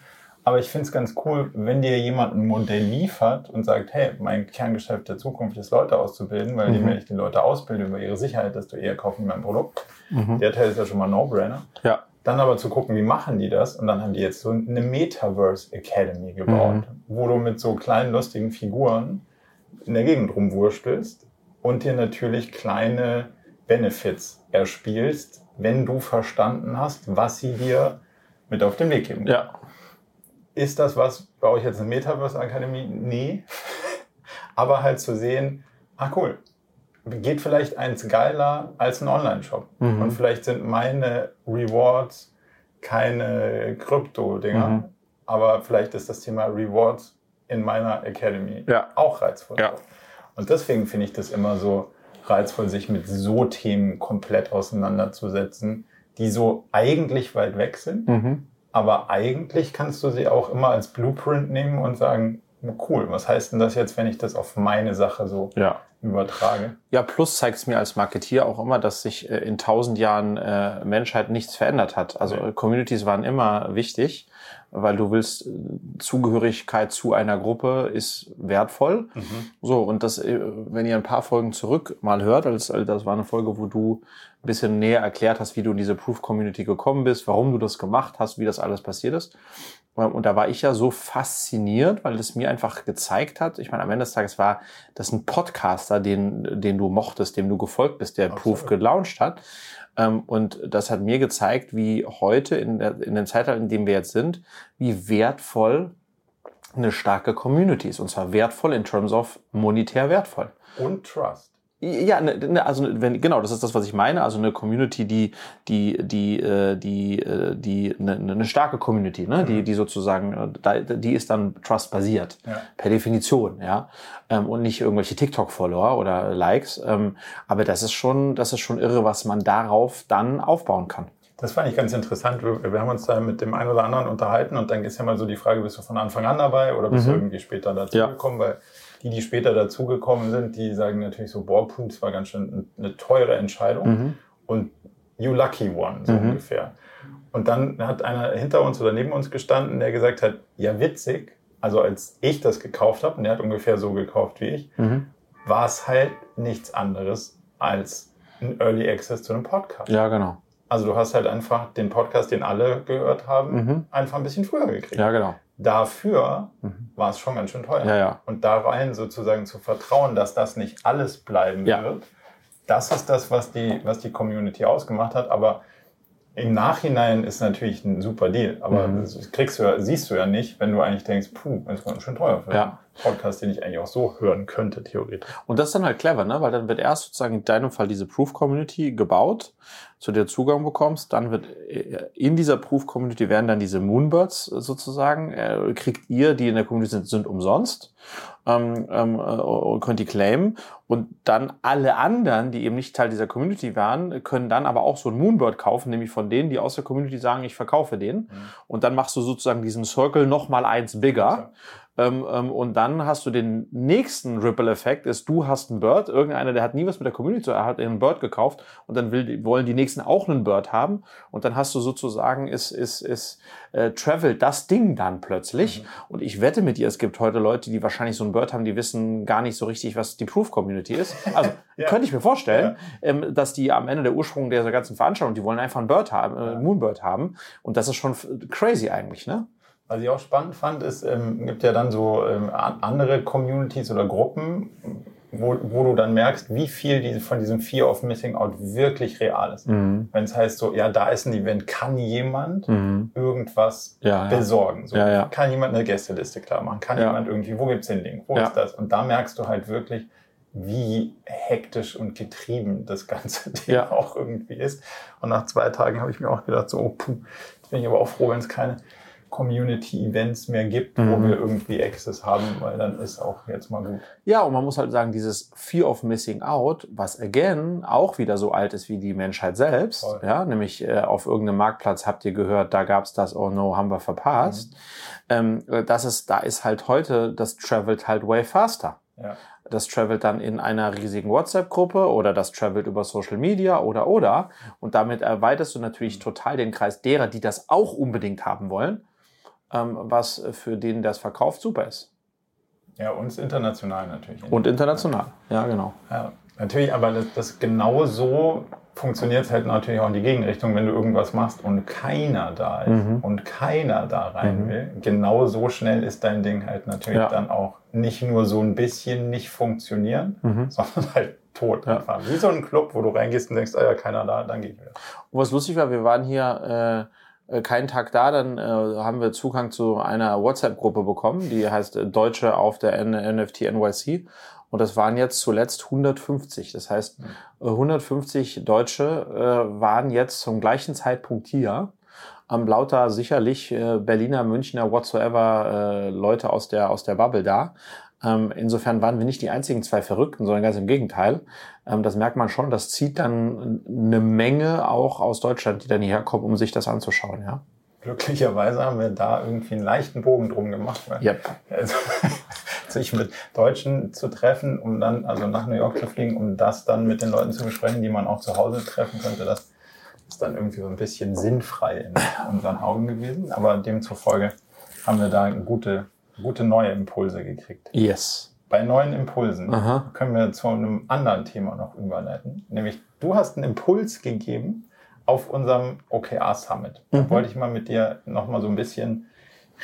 A: aber ich finde es ganz cool, wenn dir jemand ein Modell liefert und sagt, hey, mein Kerngeschäft der Zukunft ist, Leute auszubilden, weil mhm. wenn ich die Leute ausbilde über ihre Sicherheit, desto eher kaufen mein Produkt. Mhm. Der Teil ist ja schon mal No-Brainer. Ja. dann aber zu gucken, wie machen die das? Und dann haben die jetzt so eine Metaverse Academy gebaut, mhm. wo du mit so kleinen lustigen Figuren in der Gegend rumwurstelst und dir natürlich kleine Benefits erspielst, wenn du verstanden hast, was sie dir mit auf den Weg geben.
B: Ja.
A: Ist das was bei euch jetzt eine Metaverse Akademie? Nee. Aber halt zu sehen, ah cool, geht vielleicht eins geiler als ein Online-Shop. Mhm. Und vielleicht sind meine Rewards keine Krypto-Dinger, mhm. aber vielleicht ist das Thema Rewards in meiner Academy
B: ja.
A: auch reizvoll.
B: Ja.
A: Und deswegen finde ich das immer so reizvoll, sich mit so Themen komplett auseinanderzusetzen, die so eigentlich weit weg sind,
B: mhm.
A: Aber eigentlich kannst du sie auch immer als Blueprint nehmen und sagen, cool, was heißt denn das jetzt, wenn ich das auf meine Sache so
B: ja
A: übertrage.
B: Ja, plus zeigt es mir als Marketier auch immer, dass sich äh, in tausend Jahren äh, Menschheit nichts verändert hat. Also okay. Communities waren immer wichtig, weil du willst, äh, Zugehörigkeit zu einer Gruppe ist wertvoll. Mhm. So, und das, äh, wenn ihr ein paar Folgen zurück mal hört, als, das war eine Folge, wo du ein bisschen näher erklärt hast, wie du in diese Proof Community gekommen bist, warum du das gemacht hast, wie das alles passiert ist. Und da war ich ja so fasziniert, weil es mir einfach gezeigt hat, ich meine, am Ende des Tages war das ein Podcaster, den, den du mochtest, dem du gefolgt bist, der Absolut. Proof gelauncht hat. Ähm, und das hat mir gezeigt, wie heute in, der, in den Zeitalter, in dem wir jetzt sind, wie wertvoll eine starke Community ist. Und zwar wertvoll in terms of monetär wertvoll.
A: Und Trust.
B: Ja, ne, ne, also wenn genau, das ist das, was ich meine. Also eine Community, die die die äh, die äh, die eine, eine starke Community, ne, die mhm. die sozusagen, äh, die ist dann Trust basiert
A: ja.
B: per Definition, ja, ähm, und nicht irgendwelche TikTok-Follower oder Likes. Ähm, aber das ist schon, das ist schon irre, was man darauf dann aufbauen kann.
A: Das fand ich ganz interessant. Wir haben uns da mit dem einen oder anderen unterhalten und dann ist ja mal so die Frage, bist du von Anfang an dabei oder bist mhm. du irgendwie später dazu ja. gekommen? Weil die, die später dazugekommen sind, die sagen natürlich so, boah, puh, das war ganz schön eine teure Entscheidung. Mhm. Und you lucky one, so mhm. ungefähr. Und dann hat einer hinter uns oder neben uns gestanden, der gesagt hat, ja witzig, also als ich das gekauft habe, und der hat ungefähr so gekauft wie ich,
B: mhm.
A: war es halt nichts anderes als ein Early Access zu einem Podcast.
B: Ja, genau.
A: Also du hast halt einfach den Podcast, den alle gehört haben,
B: mhm.
A: einfach ein bisschen früher gekriegt.
B: Ja, genau.
A: Dafür mhm. war es schon ganz schön teuer.
B: Ja, ja.
A: Und da rein sozusagen zu vertrauen, dass das nicht alles bleiben
B: ja.
A: wird, das ist das, was die, was die Community ausgemacht hat. Aber im Nachhinein ist natürlich ein super Deal. Aber mhm. das kriegst du, siehst du ja nicht, wenn du eigentlich denkst, puh, das ist ganz schön teuer für
B: ja.
A: Podcast, den ich eigentlich auch so hören könnte, theoretisch.
B: Und das ist dann halt clever, ne? Weil dann wird erst sozusagen in deinem Fall diese Proof-Community gebaut, zu der Zugang bekommst. Dann wird äh, in dieser Proof-Community werden dann diese Moonbirds sozusagen, äh, kriegt ihr, die in der Community sind, sind umsonst, ähm, ähm, äh, könnt die claimen. Und dann alle anderen, die eben nicht Teil dieser Community waren, können dann aber auch so ein Moonbird kaufen, nämlich von denen, die aus der Community sagen, ich verkaufe den. Mhm. Und dann machst du sozusagen diesen Circle noch mal eins bigger. Ähm, ähm, und dann hast du den nächsten Ripple-Effekt, ist du hast einen Bird, irgendeiner, der hat nie was mit der Community zu, er hat einen Bird gekauft und dann will, wollen die nächsten auch einen Bird haben und dann hast du sozusagen, ist, ist, ist äh, Travel das Ding dann plötzlich mhm. und ich wette mit dir, es gibt heute Leute, die wahrscheinlich so einen Bird haben, die wissen gar nicht so richtig, was die Proof-Community ist. Also ja. könnte ich mir vorstellen, ja. ähm, dass die am Ende der Ursprung dieser ganzen Veranstaltung, die wollen einfach einen Bird haben, äh, Moonbird haben und das ist schon crazy eigentlich, ne?
A: Was ich auch spannend fand, ist, ähm, gibt ja dann so ähm, andere Communities oder Gruppen, wo, wo du dann merkst, wie viel diese, von diesem Fear of Missing Out wirklich real ist.
B: Mhm.
A: Wenn es heißt so, ja, da ist ein Event, kann jemand
B: mhm.
A: irgendwas
B: ja,
A: besorgen? So,
B: ja, ja.
A: Kann jemand eine Gästeliste klar machen? Kann jemand irgendwie, wo gibt's den Link? Wo ist das? Und da merkst du halt wirklich, wie hektisch und getrieben das ganze Ding auch irgendwie ist. Und nach zwei Tagen habe ich mir auch gedacht, so, oh, puh, jetzt bin ich aber auch froh, wenn es keine Community-Events mehr gibt, mhm. wo wir irgendwie Access haben, weil dann ist auch jetzt mal gut.
B: Ja, und man muss halt sagen, dieses Fear of Missing Out, was again auch wieder so alt ist wie die Menschheit selbst, Voll. ja, nämlich äh, auf irgendeinem Marktplatz habt ihr gehört, da gab's das, oh no, haben wir verpasst. Mhm. Ähm, das ist, da ist halt heute, das travelt halt way faster.
A: Ja.
B: Das travelt dann in einer riesigen WhatsApp-Gruppe oder das travelt über Social Media oder oder. Und damit erweiterst du natürlich mhm. total den Kreis derer, die das auch unbedingt haben wollen was für den das verkauft super ist.
A: Ja, und international natürlich.
B: Und international, ja, genau.
A: Ja, natürlich, aber das, das genau so funktioniert es halt natürlich auch in die Gegenrichtung, wenn du irgendwas machst und keiner da ist mhm. und keiner da rein mhm. will. Genau so schnell ist dein Ding halt natürlich ja. dann auch nicht nur so ein bisschen nicht funktionieren, mhm. sondern halt tot ja. einfach. Wie so ein Club, wo du reingehst und denkst, ah ja, keiner da, dann geht wieder.
B: Und was lustig war, wir waren hier äh, keinen Tag da, dann äh, haben wir Zugang zu einer WhatsApp-Gruppe bekommen, die heißt äh, Deutsche auf der NFT NYC. Und das waren jetzt zuletzt 150. Das heißt, 150 Deutsche äh, waren jetzt zum gleichen Zeitpunkt hier. Am lauter sicherlich äh, Berliner, Münchner, whatsoever äh, Leute aus der, aus der Bubble da. Ähm, insofern waren wir nicht die einzigen zwei Verrückten, sondern ganz im Gegenteil. Ähm, das merkt man schon. Das zieht dann eine Menge auch aus Deutschland, die dann hierher kommen, um sich das anzuschauen, ja.
A: Glücklicherweise haben wir da irgendwie einen leichten Bogen drum gemacht. Weil yep. also, sich mit Deutschen zu treffen, um dann also nach New York zu fliegen, um das dann mit den Leuten zu besprechen, die man auch zu Hause treffen könnte, das ist dann irgendwie so ein bisschen sinnfrei in unseren Augen gewesen. Aber demzufolge haben wir da gute, gute neue Impulse gekriegt.
B: Yes.
A: Bei neuen Impulsen Aha. können wir zu einem anderen Thema noch überleiten. Nämlich, du hast einen Impuls gegeben, auf unserem OKR Summit. Da mhm. wollte ich mal mit dir nochmal so ein bisschen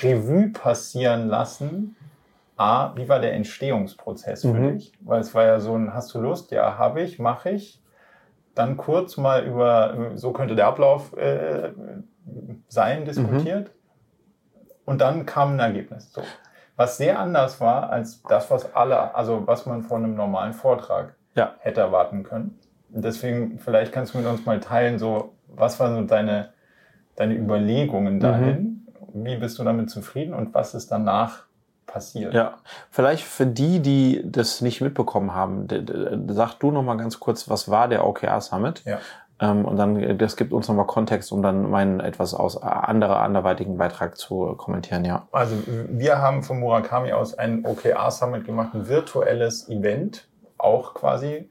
A: Revue passieren lassen. A, wie war der Entstehungsprozess für mhm. dich? Weil es war ja so ein, hast du Lust? Ja, habe ich, mache ich. Dann kurz mal über, so könnte der Ablauf äh, sein, diskutiert. Mhm. Und dann kam ein Ergebnis. So. Was sehr anders war als das, was alle, also was man von einem normalen Vortrag ja. hätte erwarten können deswegen, vielleicht kannst du mit uns mal teilen, so, was waren so deine, deine Überlegungen dahin? Mhm. Wie bist du damit zufrieden und was ist danach passiert?
B: Ja, vielleicht für die, die das nicht mitbekommen haben, sag du noch mal ganz kurz, was war der OKR Summit? Ja. Ähm, und dann, das gibt uns nochmal Kontext, um dann meinen etwas aus anderer, anderweitigen Beitrag zu kommentieren, ja.
A: Also, wir haben von Murakami aus ein OKR Summit gemacht, ein virtuelles Event, auch quasi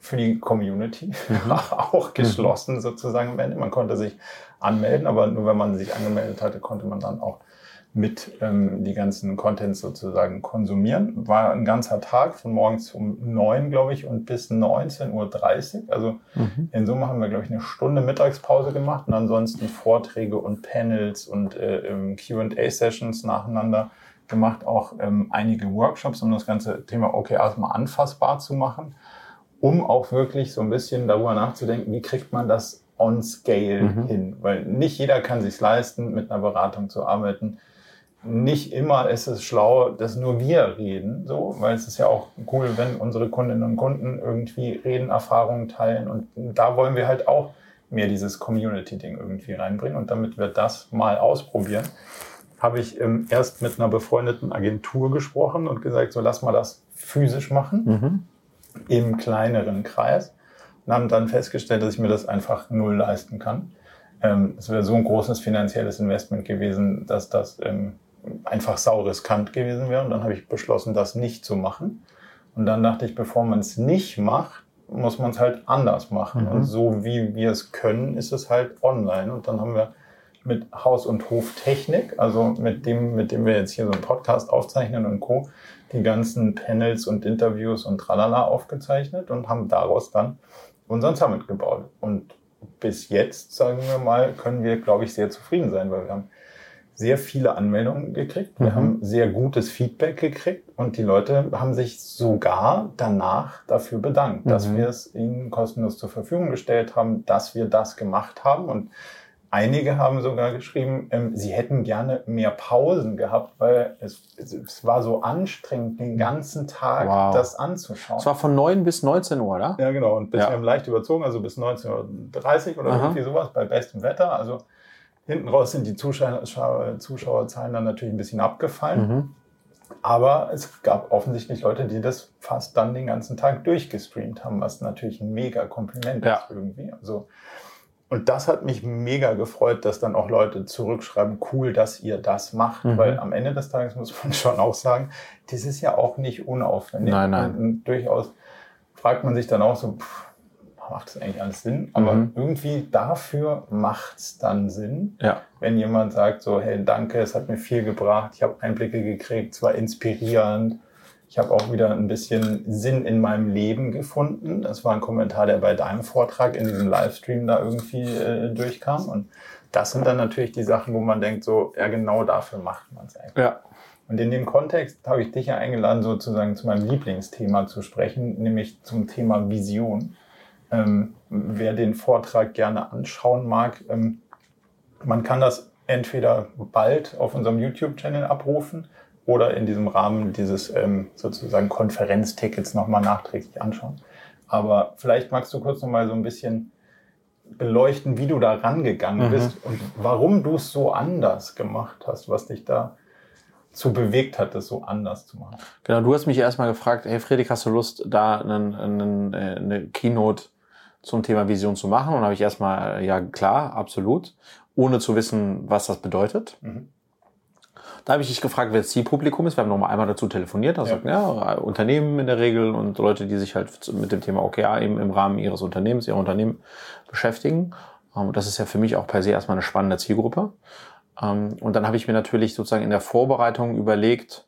A: für die Community mhm. auch geschlossen mhm. sozusagen am Ende. Man konnte sich anmelden, aber nur wenn man sich angemeldet hatte, konnte man dann auch mit ähm, die ganzen Contents sozusagen konsumieren. War ein ganzer Tag von morgens um neun, glaube ich, und bis 19.30 Uhr. Also mhm. in Summe haben wir, glaube ich, eine Stunde Mittagspause gemacht und ansonsten Vorträge und Panels und äh, ähm, QA-Sessions nacheinander gemacht, auch ähm, einige Workshops, um das ganze Thema OKRs mal anfassbar zu machen um auch wirklich so ein bisschen darüber nachzudenken, wie kriegt man das on scale mhm. hin? Weil nicht jeder kann sich leisten, mit einer Beratung zu arbeiten. Nicht immer ist es schlau, dass nur wir reden, so, weil es ist ja auch cool, wenn unsere Kundinnen und Kunden irgendwie reden, Erfahrungen teilen und da wollen wir halt auch mehr dieses Community-Ding irgendwie reinbringen und damit wir das mal ausprobieren, habe ich ähm, erst mit einer befreundeten Agentur gesprochen und gesagt, so lass mal das physisch machen. Mhm im kleineren Kreis und haben dann festgestellt, dass ich mir das einfach null leisten kann. Ähm, es wäre so ein großes finanzielles Investment gewesen, dass das ähm, einfach sau riskant gewesen wäre. Und dann habe ich beschlossen, das nicht zu machen. Und dann dachte ich, bevor man es nicht macht, muss man es halt anders machen. Mhm. Und so wie wir es können, ist es halt online. Und dann haben wir mit Haus- und Hoftechnik, also mit dem, mit dem wir jetzt hier so einen Podcast aufzeichnen und Co., die ganzen Panels und Interviews und tralala aufgezeichnet und haben daraus dann unseren Summit gebaut. Und bis jetzt, sagen wir mal, können wir, glaube ich, sehr zufrieden sein, weil wir haben sehr viele Anmeldungen gekriegt. Wir mhm. haben sehr gutes Feedback gekriegt und die Leute haben sich sogar danach dafür bedankt, mhm. dass wir es ihnen kostenlos zur Verfügung gestellt haben, dass wir das gemacht haben und Einige haben sogar geschrieben, ähm, sie hätten gerne mehr Pausen gehabt, weil es, es war so anstrengend, den ganzen Tag wow. das anzuschauen.
B: Es war von 9 bis 19 Uhr, oder?
A: Ja, genau. Und bis ja. wir haben leicht überzogen, also bis 19.30 Uhr oder Aha. irgendwie sowas bei bestem Wetter. Also hinten raus sind die Zuschauer, Zuschauerzahlen dann natürlich ein bisschen abgefallen. Mhm. Aber es gab offensichtlich Leute, die das fast dann den ganzen Tag durchgestreamt haben, was natürlich ein mega Kompliment ja. ist irgendwie. Also und das hat mich mega gefreut, dass dann auch Leute zurückschreiben, cool, dass ihr das macht. Mhm. Weil am Ende des Tages muss man schon auch sagen, das ist ja auch nicht unaufwendig.
B: Nein, nein.
A: Und durchaus fragt man sich dann auch so, pff, macht das eigentlich alles Sinn? Aber mhm. irgendwie dafür macht's dann Sinn,
B: ja.
A: wenn jemand sagt so, hey, danke, es hat mir viel gebracht, ich habe Einblicke gekriegt, es war inspirierend, Ich habe auch wieder ein bisschen Sinn in meinem Leben gefunden. Das war ein Kommentar, der bei deinem Vortrag in diesem Livestream da irgendwie äh, durchkam. Und das sind dann natürlich die Sachen, wo man denkt, so, ja, genau dafür macht man es eigentlich. Ja. Und in dem Kontext habe ich dich ja eingeladen, sozusagen zu meinem Lieblingsthema zu sprechen, nämlich zum Thema Vision. Ähm, wer den Vortrag gerne anschauen mag, ähm, man kann das entweder bald auf unserem YouTube-Channel abrufen oder in diesem Rahmen dieses ähm, sozusagen Konferenztickets nochmal nachträglich anschauen. Aber vielleicht magst du kurz nochmal so ein bisschen beleuchten, wie du da rangegangen mhm. bist und warum du es so anders gemacht hast, was dich da zu bewegt hat, das so anders zu machen.
B: Genau, du hast mich erstmal gefragt, hey Friedrich, hast du Lust, da einen, einen, äh, eine Keynote zum Thema Vision zu machen? Und habe ich erstmal, ja klar, absolut, ohne zu wissen, was das bedeutet. Mhm. Da habe ich dich gefragt, wer das Zielpublikum ist. Wir haben noch mal einmal dazu telefoniert. Also ja. ja. Unternehmen in der Regel und Leute, die sich halt mit dem Thema OKR im, im Rahmen ihres Unternehmens, ihrer Unternehmen beschäftigen. Ähm, das ist ja für mich auch per se erstmal eine spannende Zielgruppe. Ähm, und dann habe ich mir natürlich sozusagen in der Vorbereitung überlegt,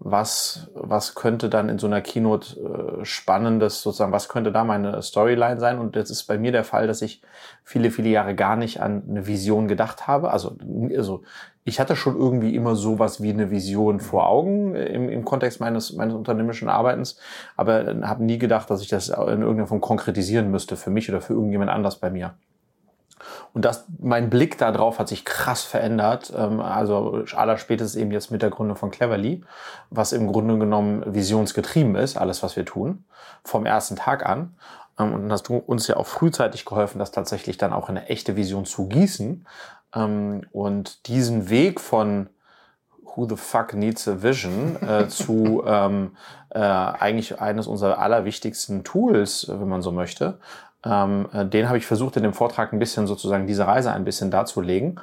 B: was, was könnte dann in so einer Keynote äh, spannendes sozusagen, was könnte da meine Storyline sein? Und jetzt ist bei mir der Fall, dass ich viele, viele Jahre gar nicht an eine Vision gedacht habe. Also, also ich hatte schon irgendwie immer sowas wie eine Vision vor Augen im, im Kontext meines, meines unternehmerischen Arbeitens, aber habe nie gedacht, dass ich das in irgendeiner Form konkretisieren müsste für mich oder für irgendjemand anders bei mir. Und das, mein Blick darauf hat sich krass verändert. Ähm, also allerspätestens eben jetzt mit der Gründung von Cleverly, was im Grunde genommen visionsgetrieben ist, alles was wir tun, vom ersten Tag an. Ähm, und hast du uns ja auch frühzeitig geholfen, das tatsächlich dann auch in eine echte Vision zu gießen. Ähm, und diesen Weg von Who the fuck needs a vision äh, zu ähm, äh, eigentlich eines unserer allerwichtigsten Tools, wenn man so möchte, ähm, äh, den habe ich versucht in dem Vortrag ein bisschen sozusagen diese Reise ein bisschen darzulegen.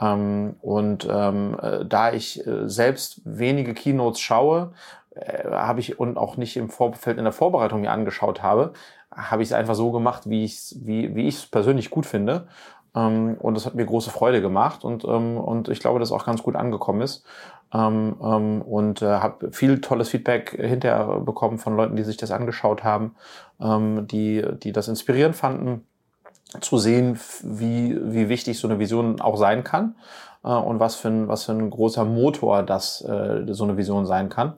B: Ähm, und ähm, äh, da ich äh, selbst wenige Keynotes schaue, äh, habe ich und auch nicht im Vorfeld in der Vorbereitung mir angeschaut habe, habe ich es einfach so gemacht, wie ich es wie, wie ich es persönlich gut finde. Ähm, und das hat mir große Freude gemacht und, ähm, und ich glaube, dass auch ganz gut angekommen ist. Ähm, und äh, habe viel tolles Feedback hinterher bekommen von Leuten, die sich das angeschaut haben, die, die das inspirierend fanden, zu sehen, wie, wie wichtig so eine Vision auch sein kann äh, und was für, ein, was für ein großer Motor das äh, so eine Vision sein kann.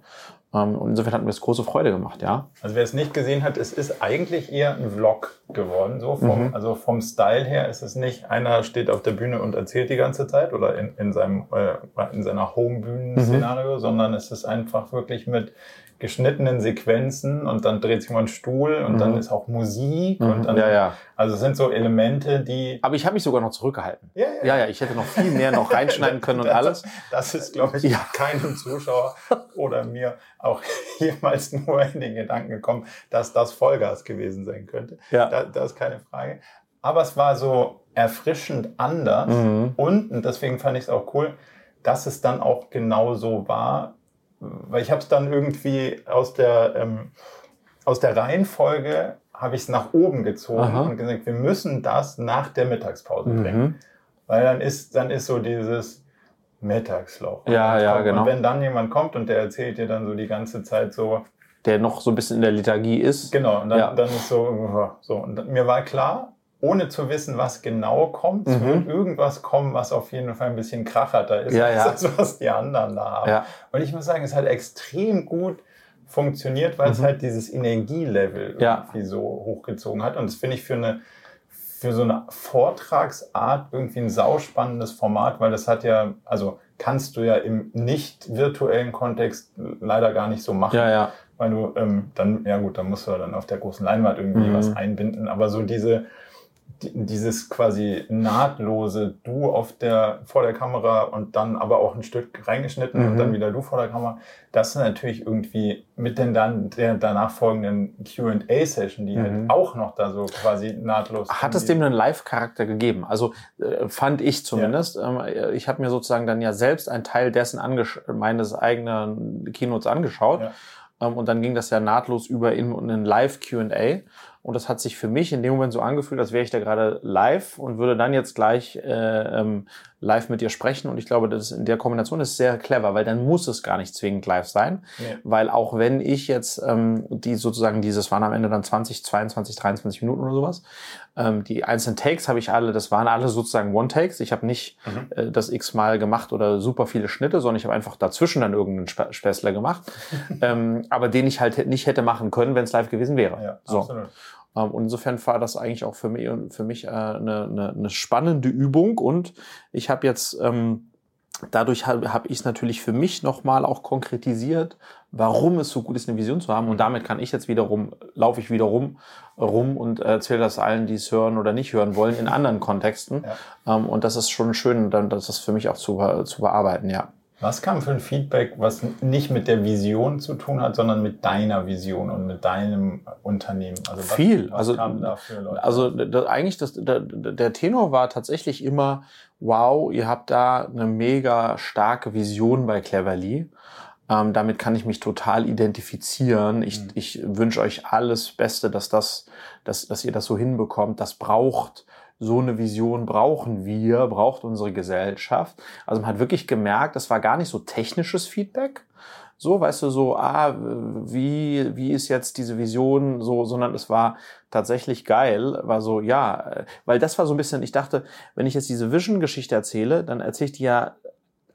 B: Ähm, und insofern hat mir das große Freude gemacht, ja.
A: Also wer es nicht gesehen hat, es ist eigentlich eher ein Vlog geworden. So vom, mhm. Also vom Style her ist es nicht, einer steht auf der Bühne und erzählt die ganze Zeit oder in, in seinem äh, in seiner Home-Bühnen-Szenario, mhm. sondern es ist einfach wirklich mit geschnittenen Sequenzen und dann dreht sich mal ein Stuhl und mhm. dann ist auch Musik mhm. und dann,
B: ja, ja.
A: also es sind so Elemente, die.
B: Aber ich habe mich sogar noch zurückgehalten. Ja, ja, ja, ja ich hätte noch viel mehr noch reinschneiden können und alles.
A: Das ist, glaube ich, ja. keinem Zuschauer oder mir auch jemals nur in den Gedanken gekommen, dass das Vollgas gewesen sein könnte. Ja. Da, das ist keine Frage. Aber es war so erfrischend anders mhm. und, und deswegen fand ich es auch cool, dass es dann auch genau so war, weil ich habe es dann irgendwie aus der, ähm, aus der Reihenfolge habe ich es nach oben gezogen Aha. und gesagt, wir müssen das nach der Mittagspause mhm. bringen. Weil dann ist, dann ist so dieses Mittagsloch.
B: Ja, ja, genau.
A: Und wenn dann jemand kommt und der erzählt dir dann so die ganze Zeit so.
B: Der noch so ein bisschen in der Liturgie ist.
A: Genau, und dann, ja. dann ist so, so. Und mir war klar, ohne zu wissen, was genau kommt. Es mhm. wird irgendwas kommen, was auf jeden Fall ein bisschen kracherter ist,
B: ja,
A: als
B: ja.
A: das, was die anderen da haben. Ja. Und ich muss sagen, es hat extrem gut funktioniert, weil mhm. es halt dieses Energielevel irgendwie so hochgezogen hat. Und das finde ich für eine für so eine Vortragsart irgendwie ein sauspannendes Format, weil das hat ja, also kannst du ja im nicht virtuellen Kontext leider gar nicht so machen.
B: Ja, ja.
A: Weil du ähm, dann, ja gut, dann musst du dann auf der großen Leinwand irgendwie mhm. was einbinden. Aber so diese, dieses quasi nahtlose Du auf der, vor der Kamera und dann aber auch ein Stück reingeschnitten mhm. und dann wieder du vor der Kamera, das ist natürlich irgendwie mit den dann der danach folgenden Q&A-Session, die halt mhm. halt auch noch da so quasi nahtlos.
B: Hat es dem einen Live-Charakter gegeben? Also äh, fand ich zumindest. Ja. Ähm, ich habe mir sozusagen dann ja selbst einen Teil dessen meines eigenen Keynotes angeschaut. Ja. Ähm, und dann ging das ja nahtlos über in, in ein Live-QA. Und das hat sich für mich in dem Moment so angefühlt, als wäre ich da gerade live und würde dann jetzt gleich äh, ähm, live mit dir sprechen. Und ich glaube, das in der Kombination ist sehr clever, weil dann muss es gar nicht zwingend live sein. Ja. Weil auch wenn ich jetzt ähm, die sozusagen dieses waren am Ende dann 20, 22, 23 Minuten oder sowas, ähm, die einzelnen Takes habe ich alle, das waren alle sozusagen One-Takes. Ich habe nicht mhm. äh, das x-mal gemacht oder super viele Schnitte, sondern ich habe einfach dazwischen dann irgendeinen Sp Späßler gemacht, ähm, aber den ich halt nicht hätte machen können, wenn es live gewesen wäre. Ja, so. Absolut. Ähm, und insofern war das eigentlich auch für mich, für mich äh, eine, eine, eine spannende Übung. Und ich habe jetzt ähm, dadurch habe hab ich es natürlich für mich nochmal auch konkretisiert, warum es so gut ist, eine Vision zu haben. Und damit kann ich jetzt wiederum, laufe ich wiederum rum und erzähle das allen, die es hören oder nicht hören wollen, in anderen Kontexten. Ja. Ähm, und das ist schon schön, dann das ist für mich auch zu, zu bearbeiten, ja.
A: Was kam für ein Feedback, was nicht mit der Vision zu tun hat, sondern mit deiner Vision und mit deinem Unternehmen?
B: Also was, Viel. Was also, da? Also das, eigentlich das, der, der Tenor war tatsächlich immer, wow, ihr habt da eine mega starke Vision bei Cleverly. Ähm, damit kann ich mich total identifizieren. Ich, mhm. ich wünsche euch alles Beste, dass das, dass, dass ihr das so hinbekommt. Das braucht so eine Vision brauchen wir, braucht unsere Gesellschaft. Also man hat wirklich gemerkt, das war gar nicht so technisches Feedback, so, weißt du, so, ah, wie, wie ist jetzt diese Vision? So, sondern es war tatsächlich geil, war so, ja, weil das war so ein bisschen, ich dachte, wenn ich jetzt diese Vision-Geschichte erzähle, dann erzähle ich die ja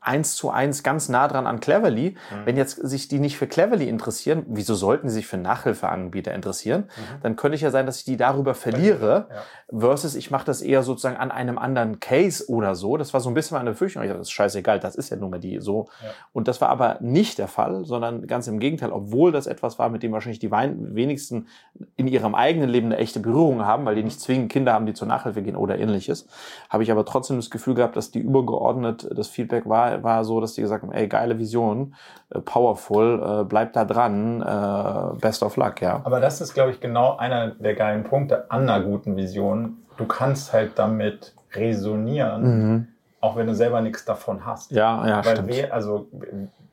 B: eins zu eins ganz nah dran an Cleverly. Mhm. Wenn jetzt sich die nicht für Cleverly interessieren, wieso sollten sie sich für Nachhilfeanbieter interessieren? Mhm. Dann könnte ich ja sein, dass ich die darüber verliere, ja. versus ich mache das eher sozusagen an einem anderen Case oder so. Das war so ein bisschen meine Befürchtung. Ich dachte, das ist scheißegal, das ist ja nun mal die so. Ja. Und das war aber nicht der Fall, sondern ganz im Gegenteil, obwohl das etwas war, mit dem wahrscheinlich die wenigsten in ihrem eigenen Leben eine echte Berührung haben, weil die nicht zwingend Kinder haben, die zur Nachhilfe gehen oder ähnliches, habe ich aber trotzdem das Gefühl gehabt, dass die übergeordnet das Feedback war, war, so, dass die gesagt haben, ey, geile Vision, äh, powerful, äh, bleib da dran, äh, best of luck, ja.
A: Aber das ist, glaube ich, genau einer der geilen Punkte an einer guten Vision. Du kannst halt damit resonieren, mhm. auch wenn du selber nichts davon hast.
B: Ja, ja,
A: Weil stimmt. Wir, also,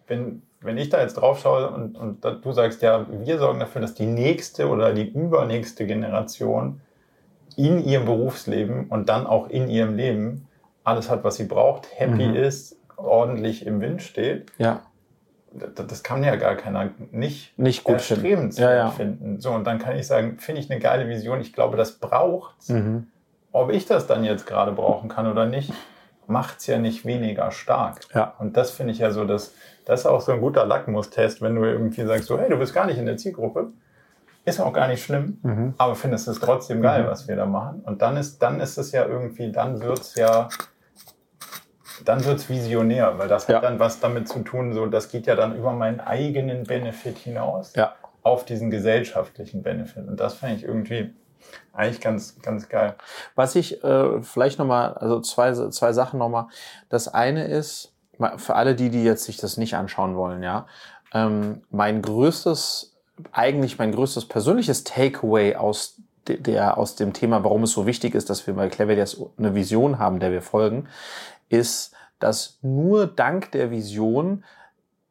A: wenn, wenn ich da jetzt drauf schaue und, und du sagst, ja, wir sorgen dafür, dass die nächste oder die übernächste Generation in ihrem Berufsleben und dann auch in ihrem Leben alles hat, was sie braucht, happy mhm. ist, ordentlich im Wind steht,
B: ja.
A: das, das kann ja gar keiner nicht,
B: nicht gut
A: finden. Ja, ja. finden. So, und dann kann ich sagen, finde ich eine geile Vision, ich glaube, das braucht mhm. Ob ich das dann jetzt gerade brauchen kann oder nicht, macht es ja nicht weniger stark.
B: Ja.
A: Und das finde ich ja so, dass das ist auch so ein guter Lackmustest, wenn du irgendwie sagst, so, hey, du bist gar nicht in der Zielgruppe, ist auch gar nicht schlimm, mhm. aber findest es trotzdem geil, mhm. was wir da machen. Und dann ist, dann ist es ja irgendwie, dann wird es ja dann wird es visionär, weil das ja. hat dann was damit zu tun, so das geht ja dann über meinen eigenen Benefit hinaus
B: ja.
A: auf diesen gesellschaftlichen Benefit. Und das fand ich irgendwie eigentlich ganz, ganz geil.
B: Was ich äh, vielleicht nochmal, also zwei, zwei Sachen nochmal. Das eine ist, für alle die, die jetzt sich das nicht anschauen wollen, ja, ähm, mein größtes, eigentlich mein größtes persönliches Takeaway aus der aus dem Thema, warum es so wichtig ist, dass wir bei Cleverias eine Vision haben, der wir folgen, ist, dass nur dank der Vision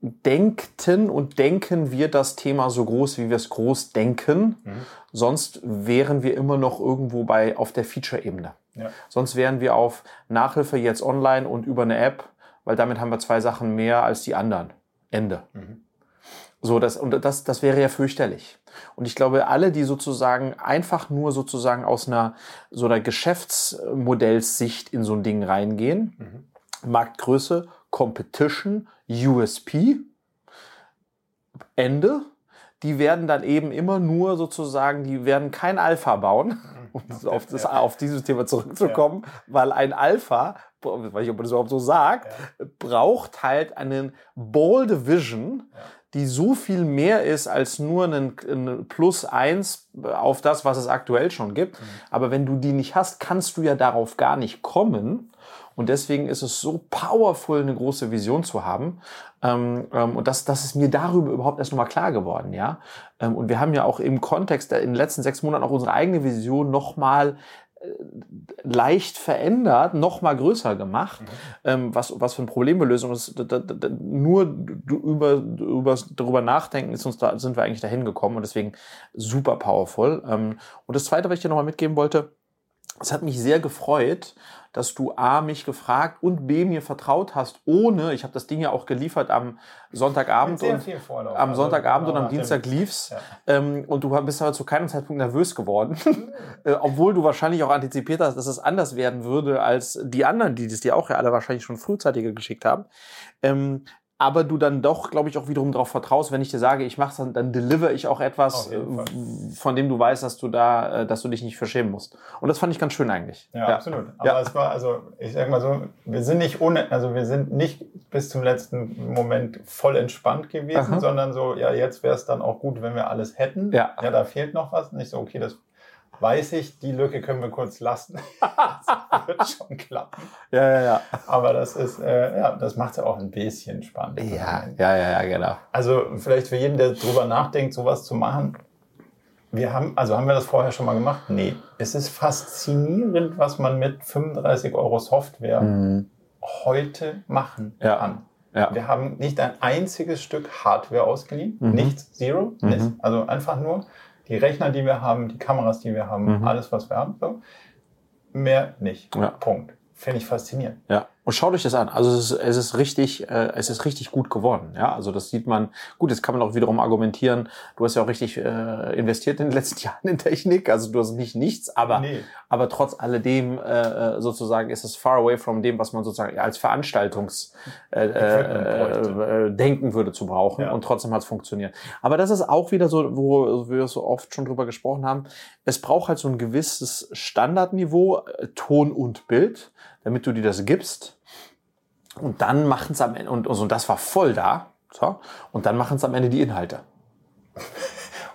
B: denkten und denken wir das Thema so groß, wie wir es groß denken. Mhm. Sonst wären wir immer noch irgendwo bei auf der Feature-Ebene. Ja. Sonst wären wir auf Nachhilfe jetzt online und über eine App, weil damit haben wir zwei Sachen mehr als die anderen. Ende. Mhm. So, das, und das, das wäre ja fürchterlich. Und ich glaube, alle, die sozusagen einfach nur sozusagen aus einer so einer Geschäftsmodellsicht in so ein Ding reingehen, mhm. Marktgröße, Competition, USP, Ende, die werden dann eben immer nur sozusagen, die werden kein Alpha bauen, um auf, das, auf dieses Thema zurückzukommen, ja. weil ein Alpha, weiß ich, ob man das überhaupt so sagt, ja. braucht halt einen bold Vision, ja die so viel mehr ist als nur ein, ein Plus eins auf das, was es aktuell schon gibt. Mhm. Aber wenn du die nicht hast, kannst du ja darauf gar nicht kommen. Und deswegen ist es so powerful, eine große Vision zu haben. Ähm, ähm, und das, das ist mir darüber überhaupt erst nochmal klar geworden, ja. Ähm, und wir haben ja auch im Kontext in den letzten sechs Monaten auch unsere eigene Vision nochmal leicht verändert, noch mal größer gemacht, mhm. ähm, was, was für ein Problemlösung ist. Da, da, da, nur über, über, darüber nachdenken ist uns da, sind wir eigentlich dahin gekommen und deswegen super powerful. Ähm, und das Zweite, was ich dir noch mal mitgeben wollte, es hat mich sehr gefreut, dass du A, mich gefragt und B, mir vertraut hast, ohne, ich habe das Ding ja auch geliefert am Sonntagabend und am also, Sonntagabend genau, und am Dienstag lief's ja. ähm, und du bist aber zu keinem Zeitpunkt nervös geworden, äh, obwohl du wahrscheinlich auch antizipiert hast, dass es anders werden würde als die anderen, die das dir auch ja alle wahrscheinlich schon frühzeitiger geschickt haben. Ähm, aber du dann doch, glaube ich, auch wiederum darauf vertraust, wenn ich dir sage, ich mache dann, dann deliver ich auch etwas, äh, von dem du weißt, dass du da, äh, dass du dich nicht verschämen musst. Und das fand ich ganz schön eigentlich.
A: Ja, ja. absolut. Aber ja. es war, also ich sag mal so, wir sind nicht ohne, also wir sind nicht bis zum letzten Moment voll entspannt gewesen, Aha. sondern so, ja, jetzt wäre es dann auch gut, wenn wir alles hätten. Ja. ja, da fehlt noch was. Nicht so, okay, das weiß ich, die Lücke können wir kurz lassen. das wird schon klappen.
B: Ja, ja, ja.
A: Aber das ist, äh, ja, das macht es ja auch ein bisschen spannend.
B: Ja, ja, ja, ja, genau.
A: Also vielleicht für jeden, der drüber nachdenkt, sowas zu machen. Wir haben, also haben wir das vorher schon mal gemacht? Nee. Es ist faszinierend, was man mit 35 Euro Software mhm. heute machen ja. kann. Ja. Wir haben nicht ein einziges Stück Hardware ausgeliehen, mhm. nichts, zero, mhm. also einfach nur die Rechner, die wir haben, die Kameras, die wir haben, mhm. alles, was wir haben. So. Mehr nicht. Ja. Punkt. Finde ich faszinierend.
B: Ja. Und schaut euch das an. Also es ist, es ist richtig, äh, es ist richtig gut geworden. Ja, also das sieht man. Gut, jetzt kann man auch wiederum argumentieren. Du hast ja auch richtig äh, investiert in den letzten Jahren in Technik. Also du hast nicht nichts, aber nee. aber trotz alledem äh, äh sozusagen ist es far away from dem, was man sozusagen als Veranstaltungs äh, äh, äh, denken würde zu brauchen. Ja. Und trotzdem hat es funktioniert. Aber das ist auch wieder so, wo wir so oft schon drüber gesprochen haben. Es braucht halt so ein gewisses Standardniveau äh, Ton und Bild, damit du dir das gibst. Und dann machen es am Ende, und, und das war voll da, so, und dann machen es am Ende die Inhalte.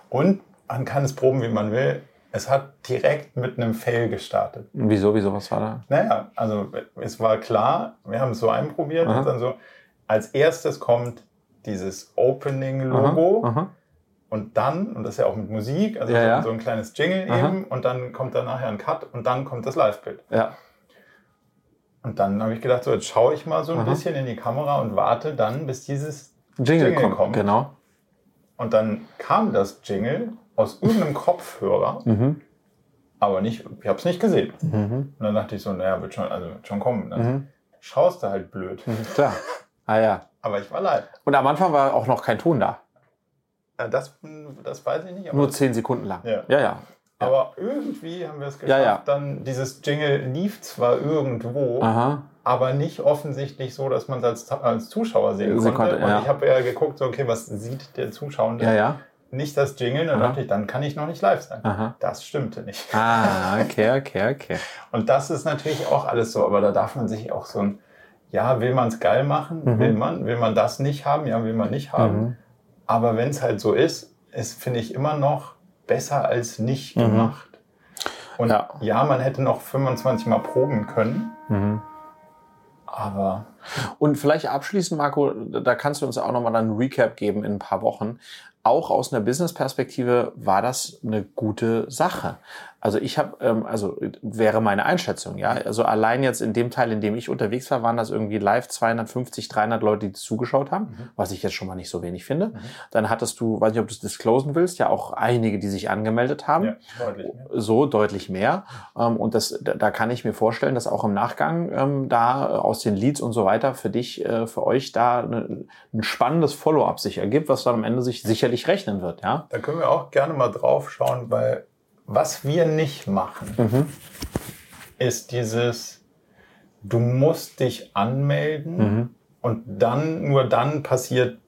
A: Und man kann es proben, wie man will. Es hat direkt mit einem Fail gestartet.
B: Wieso, wieso, was war da?
A: Naja, also es war klar, wir haben es so einprobiert aha. und dann so, als erstes kommt dieses Opening-Logo. Und dann, und das ist ja auch mit Musik, also ja, so, ja. so, ein kleines Jingle aha. eben, und dann kommt dann nachher ein Cut und dann kommt das Live-Bild.
B: Ja.
A: Und dann habe ich gedacht, so jetzt schaue ich mal so ein Aha. bisschen in die Kamera und warte dann, bis dieses
B: Jingle, Jingle kommt, kommt.
A: Genau. Und dann kam das Jingle aus irgendeinem Kopfhörer, mhm. aber nicht, ich habe es nicht gesehen. Mhm. Und dann dachte ich so, naja, wird schon, also wird schon kommen. Dann mhm. schaust du halt blöd.
B: Mhm, klar. Ah ja.
A: aber ich war live.
B: Und am Anfang war auch noch kein Ton da.
A: Das, das weiß ich nicht.
B: Nur zehn Sekunden lang.
A: Ja, ja. ja. Aber irgendwie haben wir es geschafft. Ja, ja. Dann dieses Jingle lief zwar irgendwo, Aha. aber nicht offensichtlich so, dass man es als, als Zuschauer sehen konnte. konnte ja. Und ich habe ja geguckt, so, okay, was sieht der Zuschauer?
B: Ja, ja.
A: Nicht das Jingle, dann Aha. dachte ich, dann kann ich noch nicht live sein. Aha. Das stimmte nicht.
B: Ah, okay, okay, okay.
A: Und das ist natürlich auch alles so, aber da darf man sich auch so ein, ja, will man es geil machen? Mhm. Will man? Will man das nicht haben? Ja, will man nicht haben. Mhm. Aber wenn es halt so ist, ist, finde ich immer noch besser als nicht mhm. gemacht. Und ja. ja. man hätte noch 25 Mal proben können. Mhm. Aber.
B: Und vielleicht abschließend, Marco, da kannst du uns auch nochmal einen Recap geben in ein paar Wochen. Auch aus einer Business-Perspektive war das eine gute Sache. Also ich habe, ähm, also wäre meine Einschätzung, ja. Also allein jetzt in dem Teil, in dem ich unterwegs war, waren das irgendwie live 250, 300 Leute, die zugeschaut haben, mhm. was ich jetzt schon mal nicht so wenig finde. Mhm. Dann hattest du, weiß nicht, ob du es disclosen willst, ja auch einige, die sich angemeldet haben. Ja, deutlich. So deutlich mehr. Ähm, und das, da kann ich mir vorstellen, dass auch im Nachgang ähm, da aus den Leads und so weiter für dich, äh, für euch da eine, ein spannendes Follow-up sich ergibt, was dann am Ende sich sicherlich rechnen wird, ja.
A: Da können wir auch gerne mal drauf schauen, weil was wir nicht machen, mhm. ist dieses, du musst dich anmelden mhm. und dann, nur dann passiert,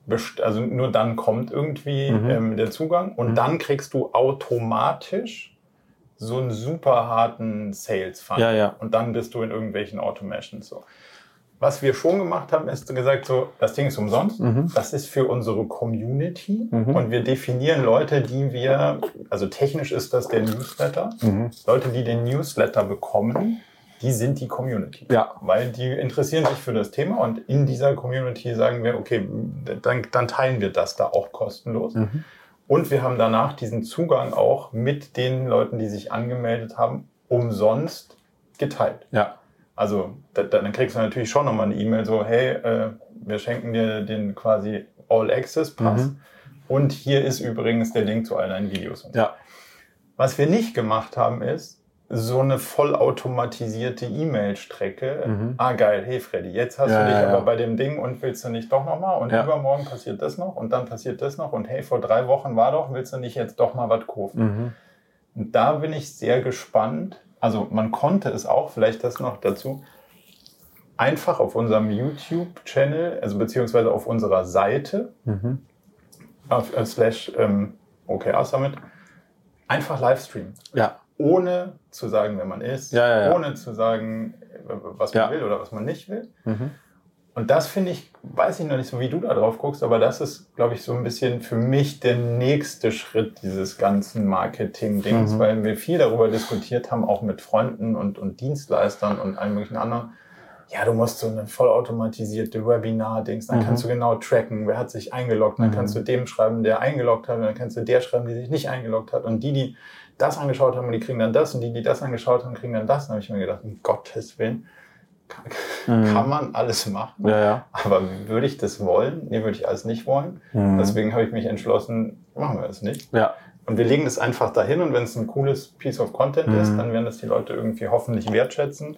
A: also nur dann kommt irgendwie mhm. ähm, der Zugang und mhm. dann kriegst du automatisch so einen super harten Sales Funnel.
B: Ja, ja.
A: Und dann bist du in irgendwelchen Automations so was wir schon gemacht haben, ist gesagt, so, das Ding ist umsonst. Mhm. Das ist für unsere Community. Mhm. Und wir definieren Leute, die wir, also technisch ist das der Newsletter. Mhm. Leute, die den Newsletter bekommen, die sind die Community.
B: Ja.
A: Weil die interessieren sich für das Thema und in dieser Community sagen wir, okay, dann, dann teilen wir das da auch kostenlos. Mhm. Und wir haben danach diesen Zugang auch mit den Leuten, die sich angemeldet haben, umsonst geteilt.
B: Ja.
A: Also da, dann kriegst du natürlich schon nochmal eine E-Mail so, hey, äh, wir schenken dir den quasi All Access Pass
B: Mhm.
A: und hier ist übrigens der Link zu all deinen Videos. Und so.
B: Ja.
A: Was wir nicht gemacht haben ist so eine vollautomatisierte E-Mail-Strecke.
B: Mhm.
A: Ah geil, hey Freddy, jetzt hast
B: Ja,
A: du dich
B: ja, ja.
A: aber bei dem Ding und willst du nicht doch nochmal und
B: Ja.
A: übermorgen passiert das noch und dann passiert das noch und hey, vor drei Wochen war doch, willst du nicht jetzt doch mal was kaufen?
B: Mhm.
A: Und da bin ich sehr gespannt. Also man konnte es auch, vielleicht das noch dazu, einfach auf unserem YouTube-Channel, also beziehungsweise auf unserer Seite,
B: Mhm.
A: auf, äh, slash ähm, OKR Summit, einfach Livestreamen.
B: Ja.
A: Ohne zu sagen, wer man ist,
B: Ja, ja, ja.
A: ohne zu sagen, äh, was man will oder was man nicht will.
B: Mhm.
A: Und das finde ich, weiß ich noch nicht so, wie du da drauf guckst, aber das ist, glaube ich, so ein bisschen für mich der nächste Schritt dieses ganzen Marketing-Dings,
B: Mhm.
A: weil wir viel darüber diskutiert haben, auch mit Freunden und, und Dienstleistern und allen möglichen anderen. Ja, du musst so eine vollautomatisierte Webinar-Dings, dann
B: Mhm.
A: kannst du genau tracken, wer hat sich eingeloggt, dann
B: Mhm.
A: kannst du dem schreiben, der eingeloggt hat, und dann kannst du der schreiben, die sich nicht eingeloggt hat. Und die, die das angeschaut haben, die kriegen dann das, und die, die das angeschaut haben, kriegen dann das. Dann habe ich mir gedacht, um Gottes Willen, kann,
B: Mhm.
A: kann man alles machen.
B: Ja, ja.
A: Aber würde ich das wollen? Nee, würde ich alles nicht wollen.
B: Mhm.
A: Deswegen habe ich mich entschlossen, machen wir es nicht.
B: Ja.
A: Und wir legen das einfach dahin und wenn es ein cooles Piece of Content
B: Mhm.
A: ist, dann werden das die Leute irgendwie hoffentlich wertschätzen.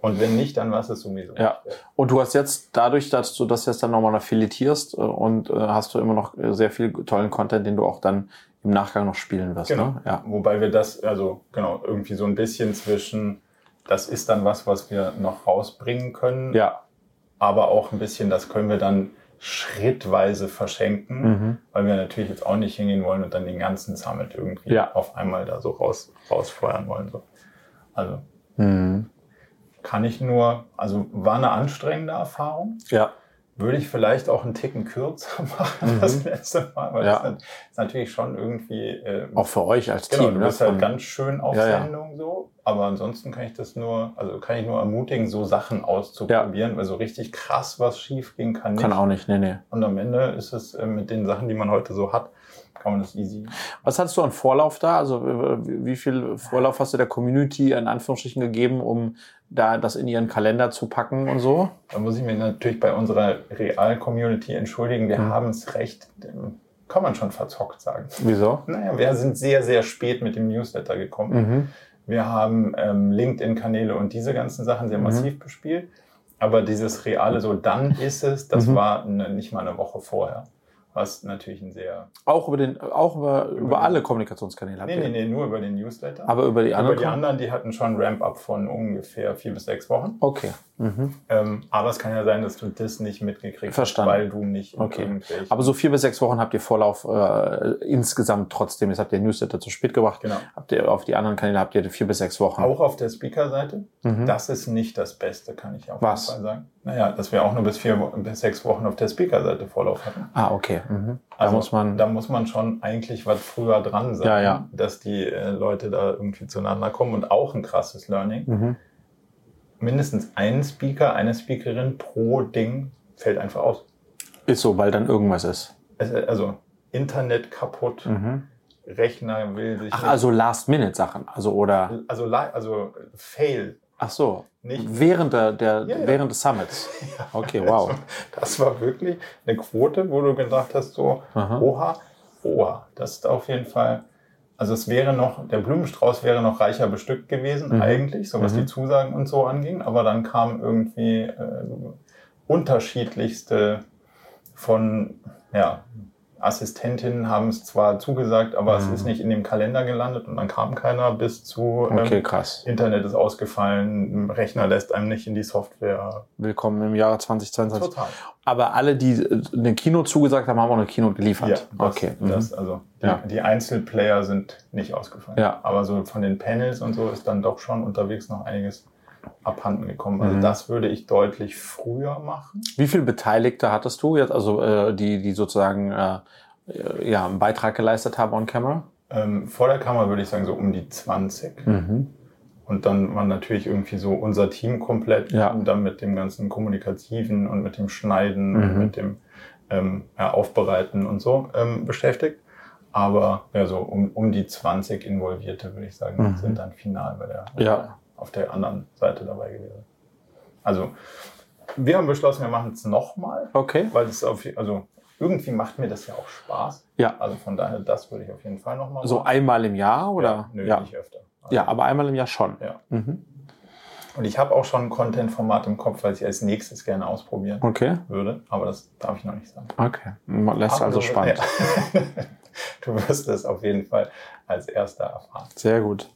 A: Und wenn nicht, dann war es es sowieso.
B: Ja. Und du hast jetzt dadurch, dass du das jetzt dann nochmal affiliatierst äh, und äh, hast du immer noch äh, sehr viel tollen Content, den du auch dann im Nachgang noch spielen wirst.
A: Genau.
B: Ne? Ja.
A: Wobei wir das, also genau, irgendwie so ein bisschen zwischen, das ist dann was, was wir noch rausbringen können,
B: Ja.
A: aber auch ein bisschen, das können wir dann schrittweise verschenken,
B: Mhm.
A: weil wir natürlich jetzt auch nicht hingehen wollen und dann den ganzen Summit irgendwie
B: Ja.
A: auf einmal da so raus, rausfeuern wollen. So. Also
B: Mhm.
A: kann ich nur, also war eine anstrengende Erfahrung.
B: Ja.
A: Würde ich vielleicht auch einen Ticken kürzer machen
B: Mhm.
A: das letzte Mal, weil
B: Ja.
A: das ist natürlich schon irgendwie äh,
B: Auch für euch als
A: Genau,
B: Team.
A: du
B: ne?
A: bist halt ganz schön auf
B: Ja, ja.
A: Sendung so. Aber ansonsten kann ich das nur, also kann ich nur ermutigen, so Sachen auszuprobieren, weil so richtig krass was schief gehen kann nicht.
B: Kann auch nicht, nee, nee.
A: Und am Ende ist es äh, mit den Sachen, die man heute so hat, kann man das easy.
B: Was hattest du an Vorlauf da? Also äh, wie viel Vorlauf hast du der Community in Anführungsstrichen gegeben, um da das in ihren Kalender zu packen und so?
A: Da muss ich mich natürlich bei unserer Real-Community entschuldigen. Wir
B: Mhm.
A: haben es recht, ähm, kann man schon verzockt sagen.
B: Wieso?
A: Naja, wir sind sehr, sehr spät mit dem Newsletter gekommen.
B: Mhm.
A: Wir haben ähm, LinkedIn-Kanäle und diese ganzen Sachen sehr
B: Mhm.
A: massiv bespielt. Aber dieses reale, so dann ist es, das
B: Mhm.
A: war ne, nicht mal eine Woche vorher. Was natürlich ein sehr.
B: Auch über den, auch über, über alle Kommunikationskanäle habt
A: Nee,
B: ihr?
A: nee, nee, nur über den Newsletter.
B: Aber über die
A: über
B: anderen?
A: die anderen, die hatten schon Ramp-up von ungefähr vier bis sechs Wochen.
B: Okay. Mhm.
A: Ähm, aber es kann ja sein, dass du das nicht mitgekriegt
B: Verstanden.
A: hast, weil du nicht
B: Okay. Aber so vier bis sechs Wochen habt ihr Vorlauf äh, insgesamt trotzdem. Jetzt habt ihr Newsletter zu spät gebracht.
A: Genau.
B: Habt ihr auf die anderen Kanäle habt ihr vier bis sechs Wochen.
A: Auch auf der Speaker-Seite.
B: Mhm.
A: Das ist nicht das Beste, kann ich auf
B: Was?
A: jeden Fall sagen. Naja, dass wir auch nur bis vier, bis sechs Wochen auf der Speaker-Seite Vorlauf hatten.
B: Ah, okay. Mhm. Da
A: Also
B: muss man.
A: da muss man schon eigentlich was früher dran sein,
B: Ja, ja.
A: dass die äh, Leute da irgendwie zueinander kommen und auch ein krasses Learning.
B: Mhm.
A: Mindestens ein Speaker, eine Speakerin pro Ding fällt einfach aus.
B: Ist so, weil dann irgendwas ist.
A: Es, äh, also Internet kaputt,
B: Mhm.
A: Rechner will sich
B: Ach, also Last-Minute-Sachen. Also oder.
A: also also Fail.
B: Ach so.
A: Nicht-
B: Während der, der
A: Ja, ja.
B: während des Summits. Okay, wow.
A: Also, das war wirklich eine Quote, wo du gedacht hast, so,
B: Aha.
A: oha, oha, das ist auf jeden Fall, also es wäre noch, der Blumenstrauß wäre noch reicher bestückt gewesen,
B: Mhm.
A: eigentlich, so was
B: Mhm.
A: die Zusagen und so anging, aber dann kamen irgendwie äh, unterschiedlichste von, ja, Assistentinnen haben es zwar zugesagt, aber
B: Mhm.
A: es ist nicht in dem Kalender gelandet und dann kam keiner bis zu ähm,
B: Okay, krass.
A: Internet ist ausgefallen, Rechner lässt einem nicht in die Software.
B: Willkommen im Jahre 2022.
A: Total.
B: Aber alle, die äh, eine Kino zugesagt haben, haben auch eine Kino geliefert.
A: Ja, das,
B: okay. mhm.
A: das, also die,
B: Ja.
A: die Einzelplayer sind nicht ausgefallen.
B: Ja.
A: Aber so von den Panels und so ist dann doch schon unterwegs noch einiges abhanden gekommen. Also
B: Mhm.
A: das würde ich deutlich früher machen.
B: Wie viele Beteiligte hattest du jetzt, also äh, die, die sozusagen äh, äh, ja, einen Beitrag geleistet haben on camera?
A: Ähm, vor der Kamera würde ich sagen so um die 20.
B: Mhm.
A: Und dann war natürlich irgendwie so unser Team komplett
B: Ja.
A: und dann mit dem ganzen Kommunikativen und mit dem Schneiden
B: Mhm.
A: und mit dem ähm, ja, Aufbereiten und so ähm, beschäftigt. Aber ja, so um, um die 20 Involvierte, würde ich sagen,
B: Mhm.
A: sind dann final bei der,
B: Ja.
A: Auf der anderen Seite dabei gewesen. Also, wir haben beschlossen, wir machen es nochmal,
B: Okay.
A: weil es auf, also irgendwie macht mir das ja auch Spaß.
B: Ja.
A: Also von daher, das würde ich auf jeden Fall nochmal
B: So einmal im Jahr oder?
A: Ja, nö,
B: ja.
A: nicht öfter. Also,
B: ja, aber einmal im Jahr schon.
A: Ja.
B: Mhm.
A: Und ich habe auch schon ein Content-Format im Kopf, was ich als nächstes gerne ausprobieren
B: Okay.
A: würde, aber das darf ich noch nicht sagen.
B: Okay. Lässt also spannend.
A: Ja. Du wirst es auf jeden Fall als erster erfahren.
B: Sehr gut.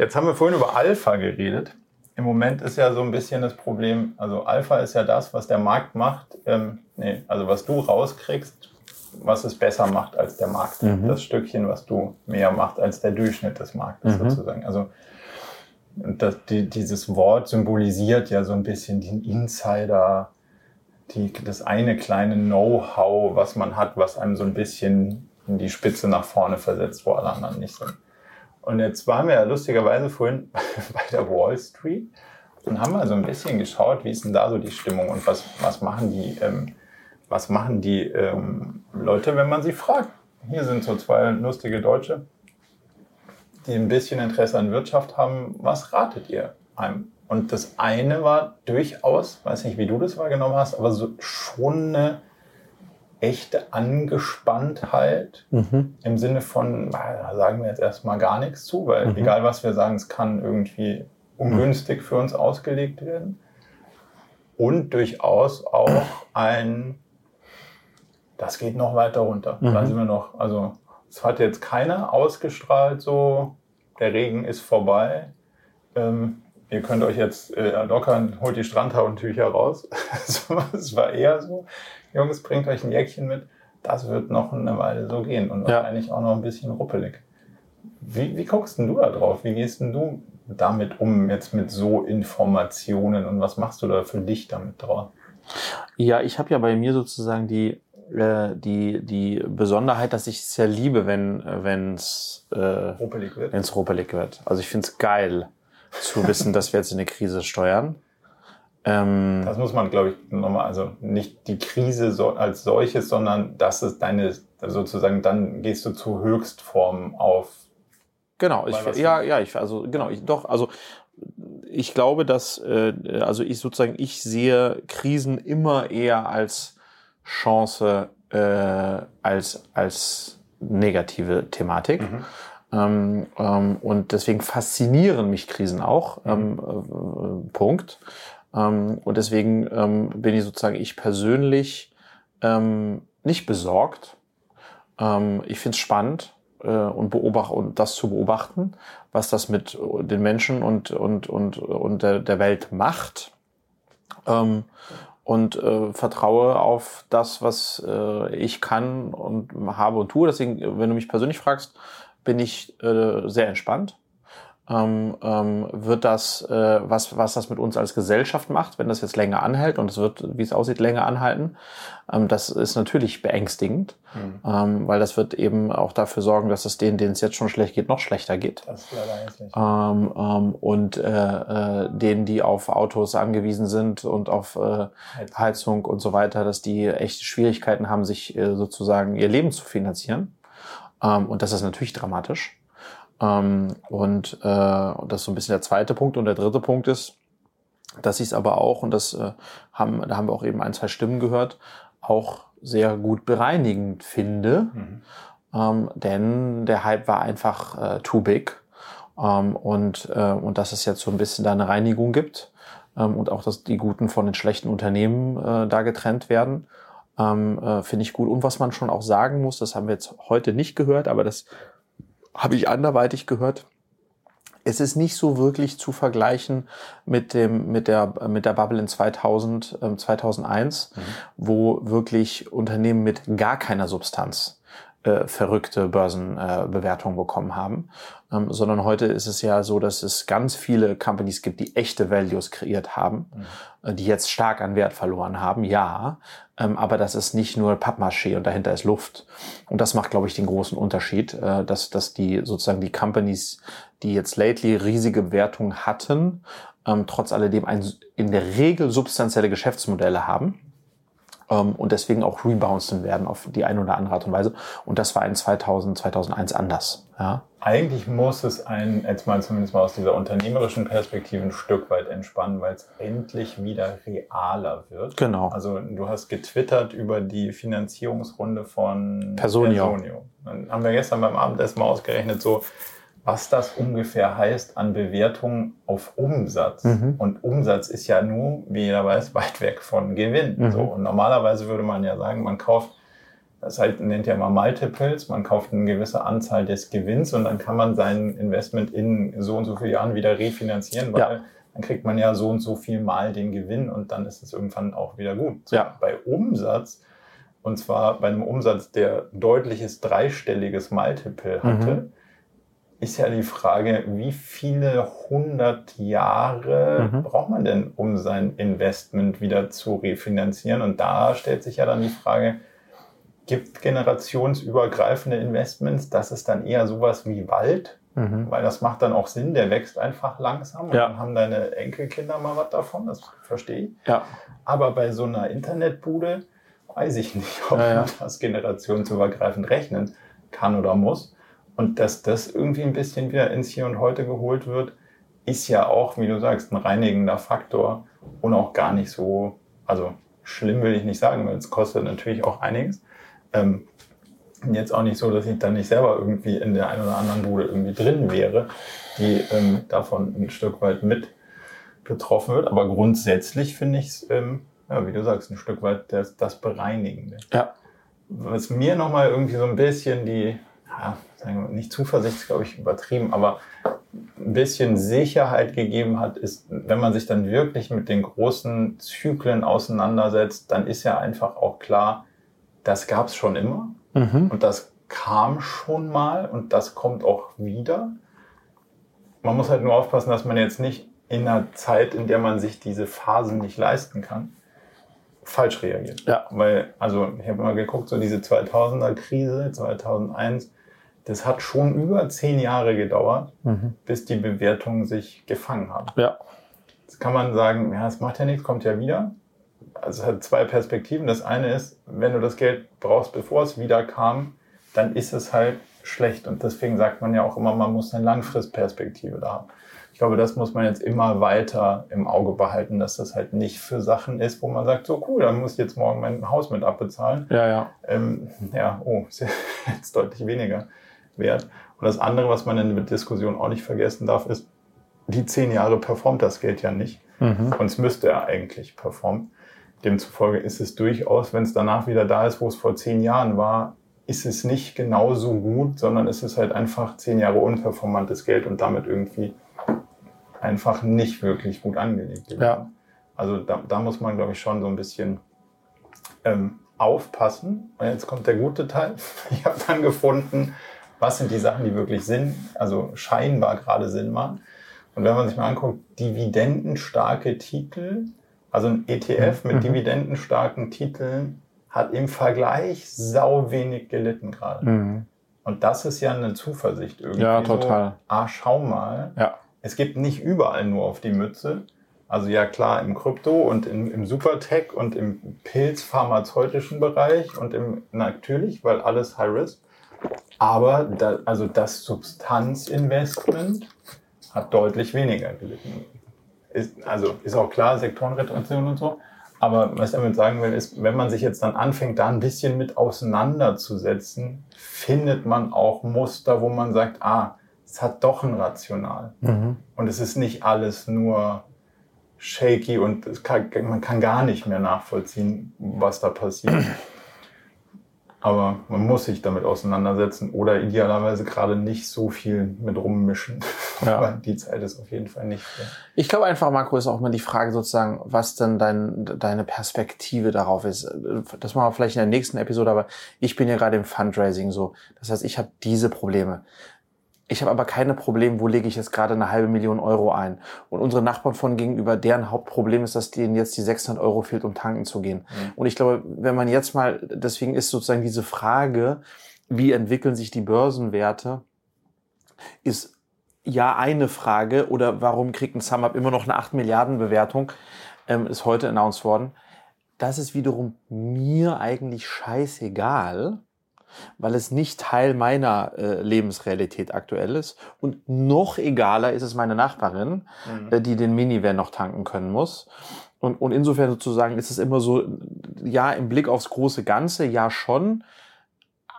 A: Jetzt haben wir vorhin über Alpha geredet. Im Moment ist ja so ein bisschen das Problem, also Alpha ist ja das, was der Markt macht, ähm, nee, also was du rauskriegst, was es besser macht als der Markt.
B: Mhm.
A: Das Stückchen, was du mehr macht als der Durchschnitt des Marktes
B: Mhm.
A: sozusagen. Also das, die, dieses Wort symbolisiert ja so ein bisschen den Insider, die, das eine kleine Know-how, was man hat, was einem so ein bisschen in die Spitze nach vorne versetzt, wo alle anderen nicht sind. Und jetzt waren wir ja lustigerweise vorhin bei der Wall Street und haben mal so ein bisschen geschaut, wie ist denn da so die Stimmung und was, was machen die, ähm, was machen die ähm, Leute, wenn man sie fragt. Hier sind so zwei lustige Deutsche, die ein bisschen Interesse an Wirtschaft haben. Was ratet ihr einem? Und das eine war durchaus, weiß nicht, wie du das wahrgenommen hast, aber so schon eine echte Angespanntheit
B: Mhm.
A: im Sinne von, na, da sagen wir jetzt erstmal gar nichts zu, weil
B: Mhm.
A: egal was wir sagen, es kann irgendwie ungünstig für uns ausgelegt werden. Und durchaus auch ein, das geht noch weiter runter. Da
B: Mhm.
A: sind wir noch, also es hat jetzt keiner ausgestrahlt, so der Regen ist vorbei. Ähm, ihr könnt euch jetzt äh, lockern, holt die Strandtaschentücher raus. Es war eher so, Jungs, bringt euch ein Jäckchen mit. Das wird noch eine Weile so gehen und
B: Ja.
A: wahrscheinlich auch noch ein bisschen ruppelig. Wie, wie guckst denn du da drauf? Wie gehst denn du damit um, jetzt mit so Informationen und was machst du da für dich damit drauf?
B: Ja, ich habe ja bei mir sozusagen die, äh, die, die Besonderheit, dass ich es sehr liebe, wenn es äh,
A: Ruppelig wird?
B: wenn's ruppelig wird. Also ich finde es geil zu wissen, dass wir jetzt in eine Krise steuern. Ähm,
A: Das muss man, glaube ich, nochmal, also nicht die Krise so, als solches, sondern das ist deine, sozusagen, dann gehst du zu Höchstformen auf.
B: Genau, ich, ja, ja, ich, also genau, ich, doch, also ich glaube, dass, äh, also ich sozusagen, ich sehe Krisen immer eher als Chance äh, als als negative Thematik.
A: Mhm.
B: Ähm, ähm, und deswegen faszinieren mich Krisen auch.
A: Mhm.
B: Ähm, äh, Punkt. Ähm, und deswegen ähm, bin ich sozusagen ich persönlich ähm, nicht besorgt. Ich finde es spannend äh, und beobachte und das zu beobachten, was das mit den Menschen und und und und der, der Welt macht. Ähm, und äh, vertraue auf das, was äh, ich kann und habe und tue. Deswegen, wenn du mich persönlich fragst, bin ich äh, sehr entspannt. Ähm, ähm, wird das, äh, was, was das mit uns als Gesellschaft macht, wenn das jetzt länger anhält und es wird, wie es aussieht, länger anhalten, ähm, das ist natürlich beängstigend,
A: Mhm.
B: ähm, weil das wird eben auch dafür sorgen, dass es denen, denen es jetzt schon schlecht geht, noch schlechter geht.
A: Das.
B: Ähm, ähm, und äh, äh, denen, die auf Autos angewiesen sind und auf äh, Heizung und so weiter, dass die echte Schwierigkeiten haben, sich äh, sozusagen ihr Leben zu finanzieren. Ähm, und das ist natürlich dramatisch. Ähm, und, äh, das ist so ein bisschen der zweite Punkt. Und der dritte Punkt ist, dass ich es aber auch, und das äh, haben, da haben wir auch eben ein, zwei Stimmen gehört, auch sehr gut bereinigend finde.
A: Mhm.
B: Ähm, denn der Hype war einfach äh, too big. Ähm, und, äh, und dass es jetzt so ein bisschen da eine Reinigung gibt ähm, und auch, dass die guten von den schlechten Unternehmen äh, da getrennt werden, ähm, äh, finde ich gut. Und was man schon auch sagen muss, das haben wir jetzt heute nicht gehört, aber das habe ich anderweitig gehört. Es ist nicht so wirklich zu vergleichen mit dem mit der mit der Bubble in 2000 ähm, 2001,
A: Mhm.
B: wo wirklich Unternehmen mit gar keiner Substanz äh, verrückte Börsenbewertungen äh, bekommen haben, ähm, sondern heute ist es ja so, dass es ganz viele Companies gibt, die echte Values kreiert haben, äh, die jetzt stark an Wert verloren haben, ja, ähm, aber das ist nicht nur Pappmaché und dahinter ist Luft. Und das macht, glaube ich, den großen Unterschied, äh, dass, dass die sozusagen die Companies, die jetzt lately riesige Bewertungen hatten, ähm, trotz alledem ein, in der Regel substanzielle Geschäftsmodelle haben ähm, und deswegen auch rebouncen werden auf die eine oder andere Art und Weise. Und das war in 2000, 2001 anders. Ja.
A: Eigentlich muss es einen, jetzt mal zumindest mal aus dieser unternehmerischen Perspektive ein Stück weit entspannen, weil es endlich wieder realer wird.
B: Genau.
A: Also du hast getwittert über die Finanzierungsrunde von
B: Personio.
A: Personio. Dann haben wir gestern beim Abendessen mal ausgerechnet, so was das ungefähr heißt an Bewertung auf Umsatz.
B: Mhm.
A: Und Umsatz ist ja nur, wie jeder weiß, weit weg von Gewinn.
B: Mhm.
A: So, und normalerweise würde man ja sagen, man kauft, das halt, nennt ja mal Multiples, man kauft eine gewisse Anzahl des Gewinns und dann kann man sein Investment in so und so vielen Jahren wieder refinanzieren, weil
B: Ja.
A: dann kriegt man ja so und so viel mal den Gewinn und dann ist es irgendwann auch wieder gut. So,
B: Ja.
A: Bei Umsatz, und zwar bei einem Umsatz, der deutliches dreistelliges Multiple hatte,
B: Mhm.
A: Ist ja die Frage, wie viele hundert Jahre
B: Mhm.
A: braucht man denn, um sein Investment wieder zu refinanzieren? Und da stellt sich ja dann die Frage, gibt generationsübergreifende Investments, das ist dann eher sowas wie Wald,
B: Mhm.
A: weil das macht dann auch Sinn, der wächst einfach langsam und
B: Ja.
A: dann haben deine Enkelkinder mal was davon, das verstehe ich.
B: Ja.
A: Aber bei so einer Internetbude weiß ich nicht, ob
B: Ja,
A: man das generationsübergreifend rechnen kann oder muss. Und dass das irgendwie ein bisschen wieder ins Hier und Heute geholt wird, ist ja auch, wie du sagst, ein reinigender Faktor und auch gar nicht so, also schlimm will ich nicht sagen, weil es kostet natürlich auch einiges. Ähm, jetzt auch nicht so, dass ich dann nicht selber irgendwie in der einen oder anderen Bude irgendwie drin wäre, die ähm, davon ein Stück weit mit betroffen wird. Aber grundsätzlich finde ich es, ähm, ja, wie du sagst, ein Stück weit das, das Bereinigende.
B: Ja.
A: Was mir nochmal irgendwie so ein bisschen die, ja, wir, nicht Zuversicht, glaube ich, übertrieben, aber ein bisschen Sicherheit gegeben hat, ist, wenn man sich dann wirklich mit den großen Zyklen auseinandersetzt, dann ist ja einfach auch klar, das gab es schon immer.
B: Mhm.
A: Und das kam schon mal und das kommt auch wieder. Man muss halt nur aufpassen, dass man jetzt nicht in einer Zeit, in der man sich diese Phasen nicht leisten kann, falsch reagiert.
B: Ja.
A: Weil, also ich habe mal geguckt, so diese 2000er-Krise, 2001, das hat schon über zehn Jahre gedauert,
B: Mhm.
A: bis die Bewertungen sich gefangen haben.
B: Ja.
A: Jetzt kann man sagen, ja, das macht ja nichts, kommt ja wieder. Also es hat zwei Perspektiven. Das eine ist, wenn du das Geld brauchst, bevor es wieder kam, dann ist es halt schlecht. Und deswegen sagt man ja auch immer, man muss eine Langfristperspektive da haben. Ich glaube, das muss man jetzt immer weiter im Auge behalten, dass das halt nicht für Sachen ist, wo man sagt, so cool, dann muss ich jetzt morgen mein Haus mit abbezahlen.
B: Ja, ja.
A: Ähm, ja, oh, ist jetzt deutlich weniger wert. Und das andere, was man in der Diskussion auch nicht vergessen darf, ist, die zehn Jahre performt das Geld ja nicht.
B: Mhm.
A: Und es müsste er eigentlich performen. Demzufolge ist es durchaus, wenn es danach wieder da ist, wo es vor zehn Jahren war, ist es nicht genauso gut, sondern es ist halt einfach zehn Jahre unperformantes Geld und damit irgendwie einfach nicht wirklich gut angelegt.
B: Ja.
A: Also da, da muss man, glaube ich, schon so ein bisschen ähm, aufpassen. Und jetzt kommt der gute Teil. Ich habe dann gefunden, was sind die Sachen, die wirklich Sinn, also scheinbar gerade Sinn machen. Und wenn man sich mal anguckt, dividendenstarke Titel, also ein ETF mit
B: Mhm.
A: dividendenstarken Titeln, hat im Vergleich sau wenig gelitten gerade.
B: Mhm.
A: Und das ist ja eine Zuversicht irgendwie.
B: Ja, total.
A: So, ah, schau mal,
B: Ja.
A: es gibt nicht überall nur auf die Mütze. Also ja klar, im Krypto und im, im Supertech und im Pilz-pharmazeutischen Bereich und im natürlich, weil alles High Risk. Aber da, also das Substanzinvestment hat deutlich weniger gelitten. Ist, also ist auch klar, Sektorenrotation und so. Aber was ich damit sagen will, ist, wenn man sich jetzt dann anfängt, da ein bisschen mit auseinanderzusetzen, findet man auch Muster, wo man sagt, ah, es hat doch ein Rational.
B: Mhm.
A: Und es ist nicht alles nur shaky und kann, man kann gar nicht mehr nachvollziehen, was da passiert. Aber man muss sich damit auseinandersetzen oder idealerweise gerade nicht so viel mit rummischen.
B: Ja.
A: Die Zeit ist auf jeden Fall nicht. da.
B: Ich glaube einfach, Marco, ist auch mal die Frage sozusagen, was denn dein, deine Perspektive darauf ist. Das machen wir vielleicht in der nächsten Episode, aber ich bin ja gerade im Fundraising so. Das heißt, ich habe diese Probleme. Ich habe aber keine Probleme, wo lege ich jetzt gerade eine halbe Million Euro ein. Und unsere Nachbarn von gegenüber, deren Hauptproblem ist, dass denen jetzt die 600 Euro fehlt, um tanken zu gehen. Und ich glaube, wenn man jetzt mal, deswegen ist sozusagen diese Frage, wie entwickeln sich die Börsenwerte, ist ja eine Frage oder warum kriegt ein SumUp immer noch eine 8 Milliarden Bewertung, ähm, ist heute announced worden. das ist wiederum mir eigentlich scheißegal, weil es nicht Teil meiner äh, Lebensrealität aktuell ist. Und noch egaler ist es meine Nachbarin, mhm. äh, die den Minivan noch tanken können muss. Und, und insofern sozusagen ist es immer so, ja, im Blick aufs große Ganze, ja schon,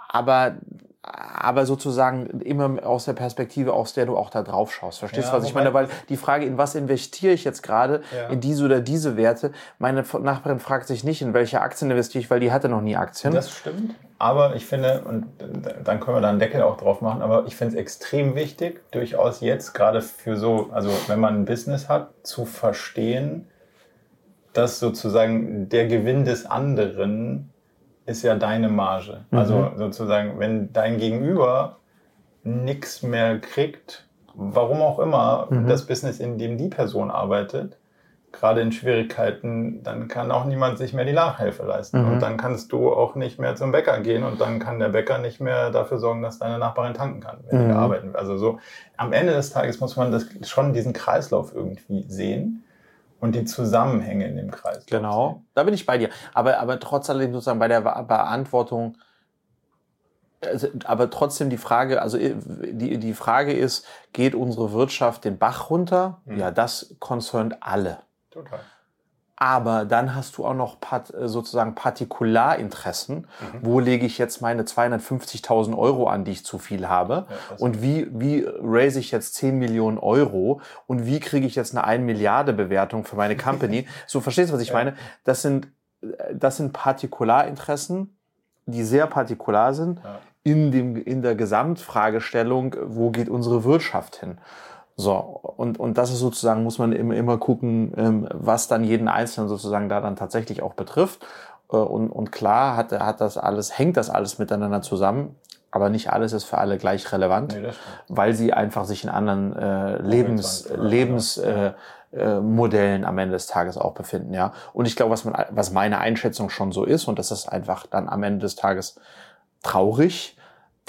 B: aber aber sozusagen immer aus der Perspektive, aus der du auch da drauf schaust. Verstehst du, ja, was ich meine? Weil die Frage, in was investiere ich jetzt gerade, ja. in diese oder diese Werte, meine Nachbarin fragt sich nicht, in welche Aktien investiere ich, weil die hatte noch nie Aktien.
A: Das stimmt. Aber ich finde, und dann können wir da einen Deckel auch drauf machen, aber ich finde es extrem wichtig, durchaus jetzt gerade für so, also wenn man ein Business hat, zu verstehen, dass sozusagen der Gewinn des anderen ist ja deine Marge. Mhm. Also sozusagen, wenn dein Gegenüber nichts mehr kriegt, warum auch immer, mhm. das Business, in dem die Person arbeitet, gerade in Schwierigkeiten, dann kann auch niemand sich mehr die Nachhilfe leisten. Mhm. Und dann kannst du auch nicht mehr zum Bäcker gehen und dann kann der Bäcker nicht mehr dafür sorgen, dass deine Nachbarin tanken kann, wenn mhm. arbeiten will. Also so, am Ende des Tages muss man das schon diesen Kreislauf irgendwie sehen und die Zusammenhänge in dem Kreis.
B: Genau, da bin ich bei dir. Aber, aber trotz allem sozusagen bei der Beantwortung, also, aber trotzdem die Frage, also die, die Frage ist, geht unsere Wirtschaft den Bach runter? Mhm. Ja, das concernt alle. Total. Aber dann hast du auch noch part, äh, sozusagen Partikularinteressen. Mhm. Wo lege ich jetzt meine 250.000 Euro an, die ich zu viel habe? Ja, und wie, wie raise ich jetzt 10 Millionen Euro? Und wie kriege ich jetzt eine 1 Milliarde Bewertung für meine Company? so, verstehst du, was ich ja. meine? Das sind, das sind Partikularinteressen, die sehr partikular sind ja. in dem, in der Gesamtfragestellung, wo geht unsere Wirtschaft hin? So, und, und das ist sozusagen, muss man immer, immer gucken, ähm, was dann jeden Einzelnen sozusagen da dann tatsächlich auch betrifft. Äh, und, und klar hat, hat das alles, hängt das alles miteinander zusammen, aber nicht alles ist für alle gleich relevant, nee, weil sie einfach sich in anderen äh, Lebens, Lebens äh, äh, Modellen am Ende des Tages auch befinden, ja. Und ich glaube, was man, was meine Einschätzung schon so ist, und das ist einfach dann am Ende des Tages traurig,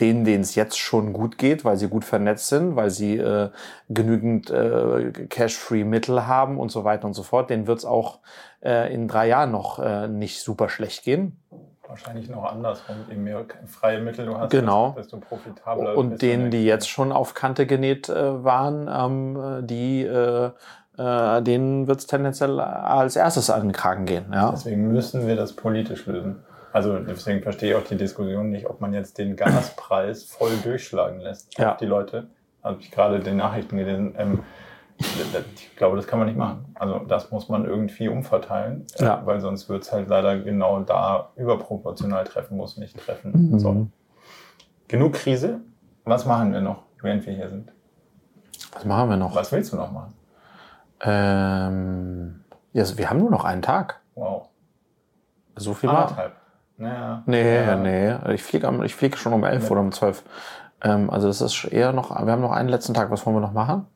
B: denen, denen es jetzt schon gut geht, weil sie gut vernetzt sind, weil sie äh, genügend äh, Cash-Free-Mittel haben und so weiter und so fort, denen wird es auch äh, in drei Jahren noch äh, nicht super schlecht gehen.
A: Wahrscheinlich noch andersrum. Je mehr freie Mittel du hast,
B: genau. desto profitabler. Und denen, die jetzt schon auf Kante genäht äh, waren, ähm, die äh, äh, denen wird es tendenziell als erstes an den Kragen gehen. Ja?
A: Deswegen müssen wir das politisch lösen. Also deswegen verstehe ich auch die Diskussion nicht, ob man jetzt den Gaspreis voll durchschlagen lässt ja. die Leute. Habe ich gerade den Nachrichten gelesen. Ähm, ich glaube, das kann man nicht machen. Also das muss man irgendwie umverteilen, äh, ja. weil sonst wird es halt leider genau da überproportional treffen, muss nicht treffen. Mhm. So. Genug Krise. Was machen wir noch, während wir hier sind?
B: Was machen wir noch?
A: Was willst du noch machen?
B: Ähm, ja, wir haben nur noch einen Tag.
A: Wow.
B: So viel Anderthalb.
A: Naja.
B: Nee, ja. nee. Ich fliege ich flieg schon um elf ja. oder um zwölf. Ähm, also das ist eher noch, wir haben noch einen letzten Tag. Was wollen wir noch machen?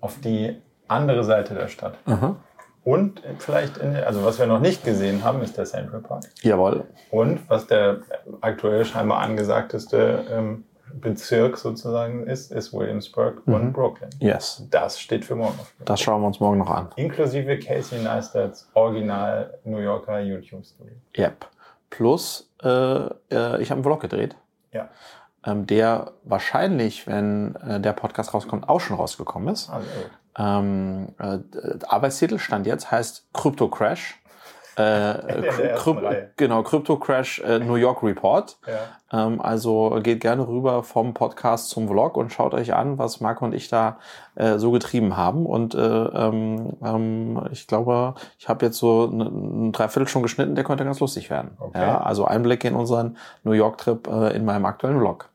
A: Auf die andere Seite der Stadt. Mhm. Und vielleicht, in, also was wir noch nicht gesehen haben, ist der Central Park.
B: Jawohl.
A: Und was der aktuell scheinbar angesagteste ähm, Bezirk sozusagen ist, ist Williamsburg mhm. und Brooklyn.
B: Yes.
A: Das steht für morgen.
B: Das schauen wir uns morgen noch an.
A: Inklusive Casey Neistats Original New Yorker YouTube Studio.
B: Yep. Plus, äh, äh, ich habe einen Vlog gedreht.
A: Ja.
B: Ähm, der wahrscheinlich, wenn äh, der Podcast rauskommt, auch schon rausgekommen ist.
A: Also,
B: ähm, äh, Arbeitstitel stand jetzt heißt Crypto Crash. Äh, genau, Crypto Crash äh, New York Report.
A: Ja.
B: Ähm, also geht gerne rüber vom Podcast zum Vlog und schaut euch an, was Marco und ich da äh, so getrieben haben. Und äh, ähm, ähm, ich glaube, ich habe jetzt so ein Dreiviertel schon geschnitten, der könnte ganz lustig werden. Okay. Ja, also Einblick in unseren New York-Trip äh, in meinem aktuellen Vlog.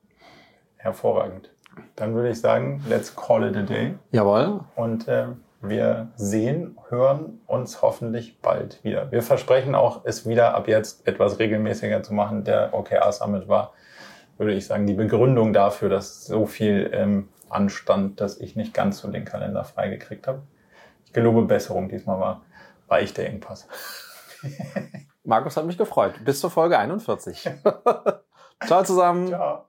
A: Hervorragend. Dann würde ich sagen, let's call it a day.
B: Jawohl.
A: Und äh, wir sehen, hören uns hoffentlich bald wieder. Wir versprechen auch, es wieder ab jetzt etwas regelmäßiger zu machen. Der OKR Summit war, würde ich sagen, die Begründung dafür, dass so viel ähm, anstand, dass ich nicht ganz so den Kalender freigekriegt habe. Ich gelobe Besserung. Diesmal war, war ich der Engpass.
B: Markus hat mich gefreut. Bis zur Folge 41. Ciao zusammen.
A: Ciao.